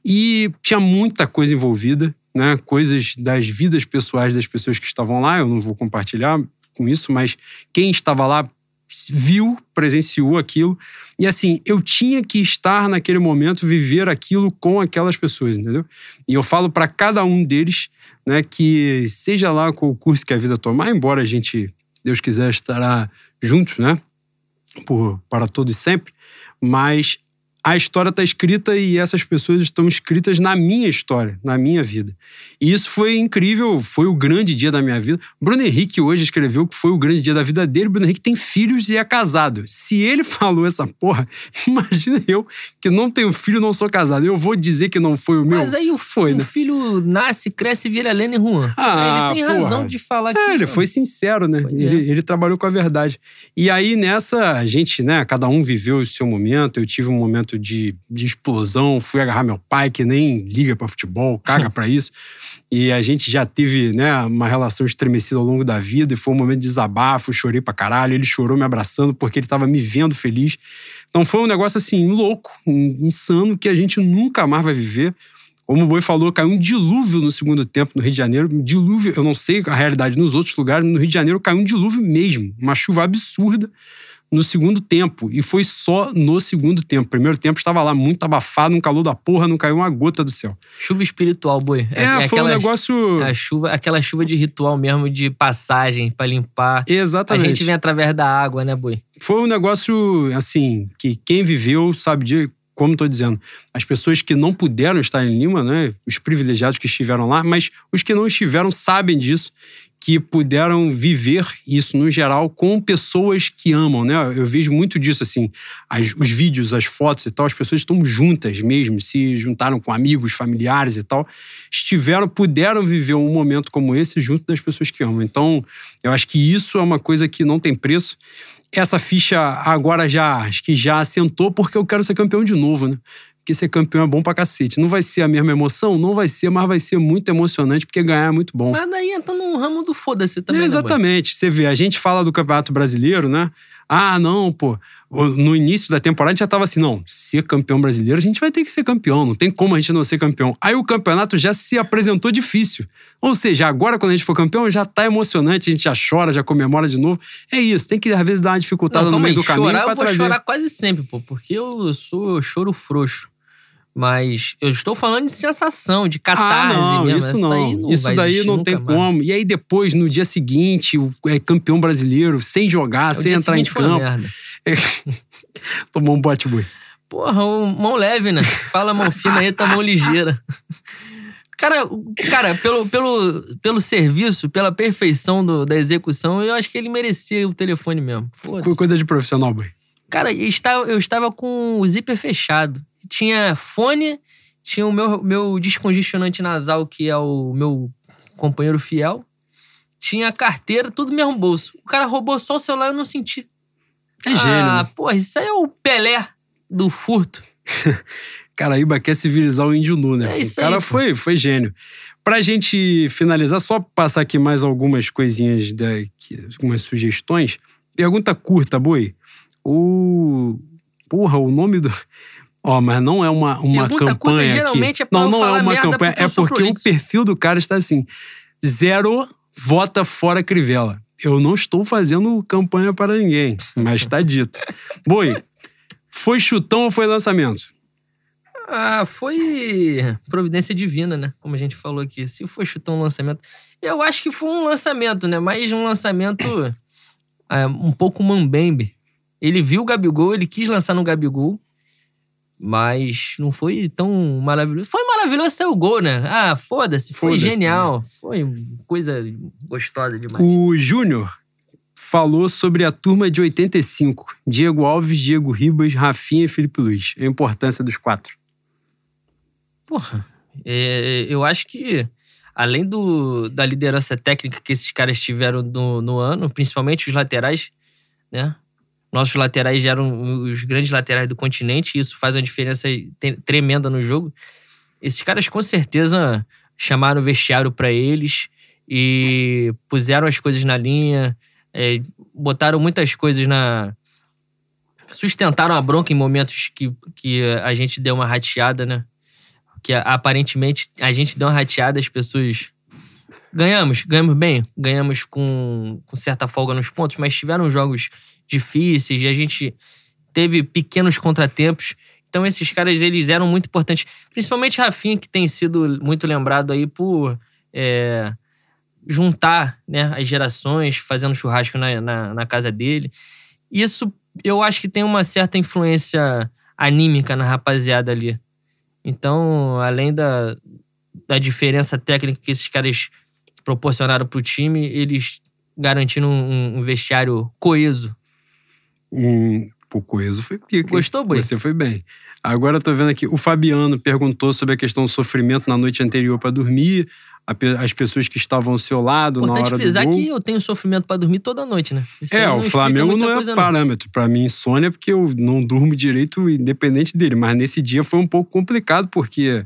E tinha muita coisa envolvida, né? Coisas das vidas pessoais das pessoas que estavam lá. Eu não vou compartilhar com isso, mas quem estava lá viu, presenciou aquilo. E assim, eu tinha que estar naquele momento, viver aquilo com aquelas pessoas, entendeu? E eu falo para cada um deles, né, que seja lá qual o curso que a vida tomar, embora a gente, Deus quiser, estará juntos, né? Por, para todo e sempre, mas a história está escrita e essas pessoas estão escritas na minha história, na minha vida. E isso foi incrível, foi o grande dia da minha vida. Bruno Henrique hoje escreveu que foi o grande dia da vida dele. Bruno Henrique tem filhos e é casado. Se ele falou essa porra, imagina eu que não tenho filho, não sou casado. Eu vou dizer que não foi o meu. Mas aí o, foi, o né? filho nasce, cresce vira Helena e Juan. Ah, ele tem porra. razão de falar que. É, ele foi sincero, né? É. Ele, ele trabalhou com a verdade. E aí, nessa, a gente, né, cada um viveu o seu momento. Eu tive um momento de, de explosão, fui agarrar meu pai, que nem liga pra futebol, caga pra isso. E a gente já teve, né, uma relação estremecida ao longo da vida, e foi um momento de desabafo, chorei pra caralho. Ele chorou me abraçando porque ele tava me vendo feliz. Então foi um negócio assim, louco, insano, que a gente nunca mais vai viver. Como o Boi falou, caiu um dilúvio no segundo tempo no Rio de Janeiro. Um dilúvio, eu não sei a realidade nos outros lugares, no Rio de Janeiro caiu um dilúvio mesmo. Uma chuva absurda no segundo tempo. E foi só no segundo tempo. Primeiro tempo estava lá muito abafado, um calor da porra, não caiu uma gota do céu. Chuva espiritual, boi. É, foi um negócio. A chuva, aquela chuva de ritual mesmo, de passagem pra limpar. A Exatamente. gente vem através da água, né, boi? Foi um negócio, assim, que quem viveu sabe de. Como estou dizendo, as pessoas que não puderam estar em Lima, né? Os privilegiados que estiveram lá, mas os que não estiveram sabem disso, que puderam viver isso no geral com pessoas que amam, né? Eu vejo muito disso, assim, as- os vídeos, as fotos e tal, as pessoas estão juntas mesmo, se juntaram com amigos, familiares e tal, estiveram, puderam viver um momento como esse junto das pessoas que amam. Então, eu acho que isso é uma coisa que não tem preço essa ficha agora já acho que já assentou porque eu quero ser campeão de novo, né? Porque ser campeão é bom pra cacete. Não vai ser a mesma emoção? Não vai ser, mas vai ser muito emocionante porque ganhar é muito bom. Mas daí entra no ramo do foda-se também, É, né, exatamente. Você vê, a gente fala do Campeonato Brasileiro, né? Ah, não, pô. No início da temporada a gente já tava assim, não, ser campeão brasileiro, a gente vai ter que ser campeão, não tem como a gente não ser campeão. Aí o campeonato já se apresentou difícil. Ou seja, agora quando a gente for campeão, já tá emocionante, a gente já chora, já comemora de novo. É isso, tem que às vezes dar uma dificultada Não, no meio aí, do caminho chorar, eu vou trazer. chorar quase sempre, pô, porque eu sou choro frouxo. Mas eu estou falando de sensação, de catarse ah, não, mesmo. isso Essa não. não isso daí não tem mais. como. E aí depois, no dia seguinte, o é campeão brasileiro, sem jogar, O sem entrar em campo. Tomou um bote boi. Porra, mão leve, né? Fala mão fina aí, tá mão ligeira. Cara, cara pelo, pelo, pelo serviço, pela perfeição do- da execução, eu acho que ele merecia o telefone mesmo. Coisa de profissional, boi. Cara, eu estava, eu estava com o zíper fechado. Tinha fone, Tinha o meu, meu descongestionante nasal, que é o meu companheiro fiel. Tinha carteira, tudo no mesmo bolso. O cara roubou só o celular e eu não senti. É gênio, ah, né? porra, isso aí é o Pelé do furto. Caraíba quer civilizar o índio nu, né? É isso o cara aí, foi, foi gênio. Pra gente finalizar, só passar aqui mais algumas coisinhas, da, que- algumas sugestões. Pergunta curta, Boi. O. Porra, o nome do. Ó, mas não é uma, uma Pergunta campanha geralmente aqui. é pra não, eu não é uma campanha. porque É porque o perfil do cara está assim: zero vota fora Crivella. Eu não estou fazendo campanha para ninguém, mas está dito. Boi, foi chutão ou foi lançamento? Ah, foi providência divina, né? Como a gente falou aqui. Se foi chutar um lançamento. Eu acho que foi um lançamento, né? Mas um lançamento é, um pouco mambembe. Ele viu o Gabigol, ele quis lançar no Gabigol, mas não foi tão maravilhoso. Foi maravilhoso ser o gol, né? Ah, foda-se, foi Foda-se genial. Foi coisa gostosa demais. O Júnior falou sobre a turma de 85. Diego Alves, Diego Ribas, Rafinha e Felipe Luiz. A importância dos quatro. Porra, é, eu acho que além do, da liderança técnica que esses caras tiveram no, no ano, principalmente os laterais, né? Nossos laterais eram os grandes laterais do continente, e isso faz uma diferença tremenda no jogo. Esses caras com certeza chamaram o vestiário pra eles e puseram as coisas na linha, é, botaram muitas coisas na. sustentaram a bronca em momentos que, que a gente deu uma rateada, né? que aparentemente a gente deu uma rateada, as pessoas. Ganhamos, ganhamos bem, ganhamos com, com certa folga nos pontos, mas tiveram jogos difíceis e a gente teve pequenos contratempos. Então esses caras, eles eram muito importantes. Principalmente Rafinha, que tem sido muito lembrado aí por é, juntar né, as gerações, fazendo churrasco na, na, na casa dele. Isso eu acho que tem uma certa influência anímica na rapaziada ali. Então, além da, da diferença técnica que esses caras proporcionaram pro time, eles garantiram um, um vestiário coeso. Um, o Coeso foi pica. Gostou, Boi? Você foi bem. Agora eu tô vendo aqui, o Fabiano perguntou sobre a questão do sofrimento na noite anterior para dormir, as pessoas que estavam ao seu lado na Importante hora do frisar gol. que eu tenho sofrimento pra dormir toda noite, né? Isso É, o Flamengo não é parâmetro. Pra mim, insônia, porque eu não durmo direito independente dele. Mas nesse dia foi um pouco complicado, porque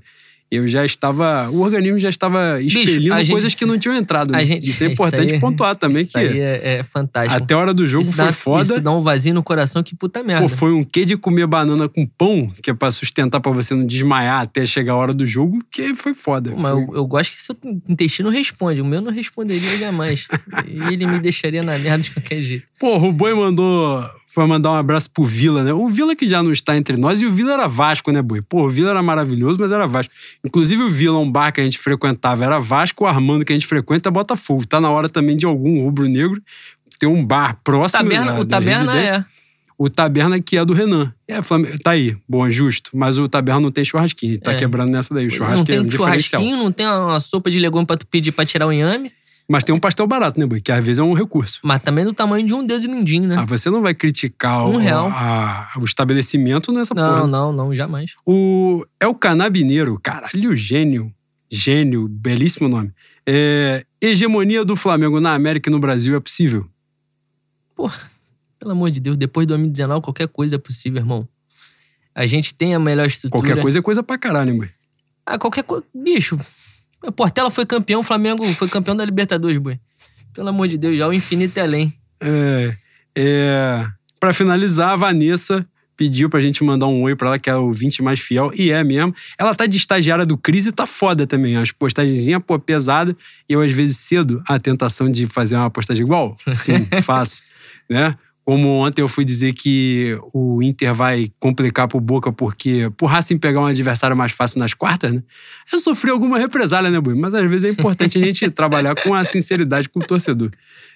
eu já estava. O organismo já estava expelindo gente- coisas que não tinham entrado. Né? gente- isso é importante aí- pontuar também, Isso que aí é, é fantástico. até a hora do jogo isso foi dá, foda. Isso dá um vazio no coração que puta merda. Pô, foi um quê de comer banana com pão, que é pra sustentar pra você não desmaiar até chegar a hora do jogo, que foi foda. Pô, Mas Foi- eu, eu gosto que seu intestino responde. O meu não responderia jamais. e ele me deixaria na merda de qualquer jeito. Porra, o Boi mandou. Foi mandar um abraço pro Vila, né? O Vila que já não está entre nós, e o Vila era Vasco, né, Boi? Pô, o Vila era maravilhoso, mas era Vasco. Inclusive, o Vila, um bar que a gente frequentava, era Vasco, o Armando que a gente frequenta é Botafogo. Tá na hora também de algum rubro-negro ter um bar próximo Taberna, da, o da Taberna é. O Taberna que é do Renan. É, Flamengo, tá aí, bom, é justo. Mas o Taberna não tem churrasquinho. Tá É. quebrando nessa daí. O Não churrasco tem é um um churrasquinho, não tem uma sopa de legume pra tu pedir pra tirar o inhame. Mas tem um pastel barato, né, Boi? Que às vezes é um recurso. Mas também do tamanho de um dedo mindinho, né? Ah, você não vai criticar Um o, real. a- o estabelecimento nessa não, porra. não, não, jamais. O é o Canabineiro, caralho, gênio. Gênio, belíssimo nome. É, hegemonia do Flamengo na América e no Brasil é possível? Porra, pelo amor de Deus, depois de 2019, qualquer coisa é possível, irmão. A gente tem a melhor estrutura. Qualquer coisa é coisa pra caralho, hein? Ah, qualquer coisa. Bicho, Portela foi campeão, o Flamengo foi campeão da Libertadores, boi. Pelo amor de Deus, já o infinito é além. É, é, pra finalizar, a Vanessa pediu pra gente mandar um oi pra ela, que é a ouvinte mais fiel, e é mesmo. Ela tá de estagiária do Cris e tá foda também. As postagenzinhas, pô, pesada. E eu, às vezes, cedo, a tentação de fazer uma postagem igual. Sim, faço. Né? Como ontem eu fui dizer que o Inter vai complicar pro Boca porque por Racing pegar um adversário mais fácil nas quartas, né? Eu sofri alguma represália, né, Bui? Mas às vezes é importante a gente trabalhar com a sinceridade com o torcedor.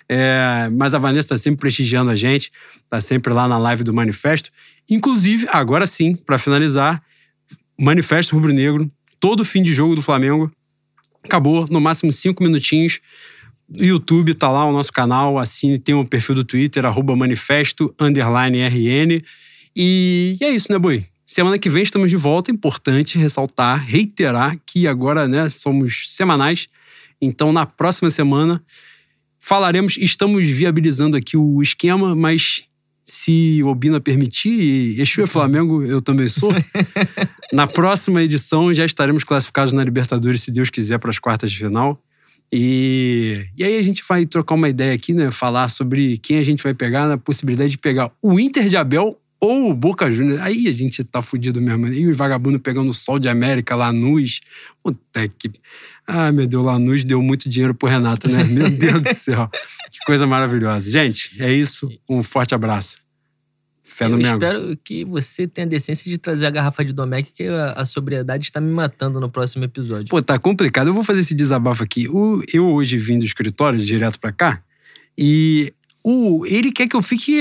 É, mas a Vanessa tá sempre prestigiando a gente, tá sempre lá na live do Manifesto. Inclusive, agora sim, pra finalizar, Manifesto Rubro Negro, todo fim de jogo do Flamengo. Acabou, no máximo cinco minutinhos. YouTube tá lá, o nosso canal, assim, tem o perfil do Twitter, arroba manifesto, underline RN. E, e é isso, né, Boi? Semana que vem estamos de volta. Importante ressaltar, reiterar que agora né, somos semanais. Então, na próxima semana, falaremos. Estamos viabilizando aqui o esquema, mas se o Obina permitir, e Exu é Flamengo, eu também sou. na próxima edição já estaremos classificados na Libertadores, se Deus quiser, para as quartas de final. E, e aí a gente vai trocar uma ideia aqui, né? Falar sobre quem a gente vai pegar, na possibilidade de pegar o Inter de Abel ou o Boca Juniors. Aí a gente tá fudido mesmo. E o vagabundo pegando o Sol de América, Lanús. Puta que. Ah, meu Deus, Lanús deu muito dinheiro pro Renato, né? Meu Deus do céu. Que coisa maravilhosa. Gente, é isso. Um forte abraço. Fé no Eu espero que você tenha a decência de trazer a garrafa de Domecq, que a, a sobriedade está me matando no próximo episódio. Pô, tá complicado. Eu vou fazer esse desabafo aqui. O, eu hoje vim do escritório direto pra cá e o, ele quer que eu fique.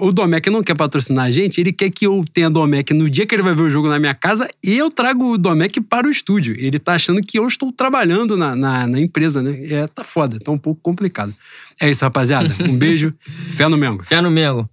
O Domecq não quer patrocinar a gente, ele quer que eu tenha Domecq no dia que ele vai ver o jogo na minha casa e eu trago o Domecq para o estúdio. Ele tá achando que eu estou trabalhando na, na, na empresa, né? É, tá foda, tá um pouco complicado. É isso, rapaziada. Um beijo. Fé no Mengo. Fé no Mengo.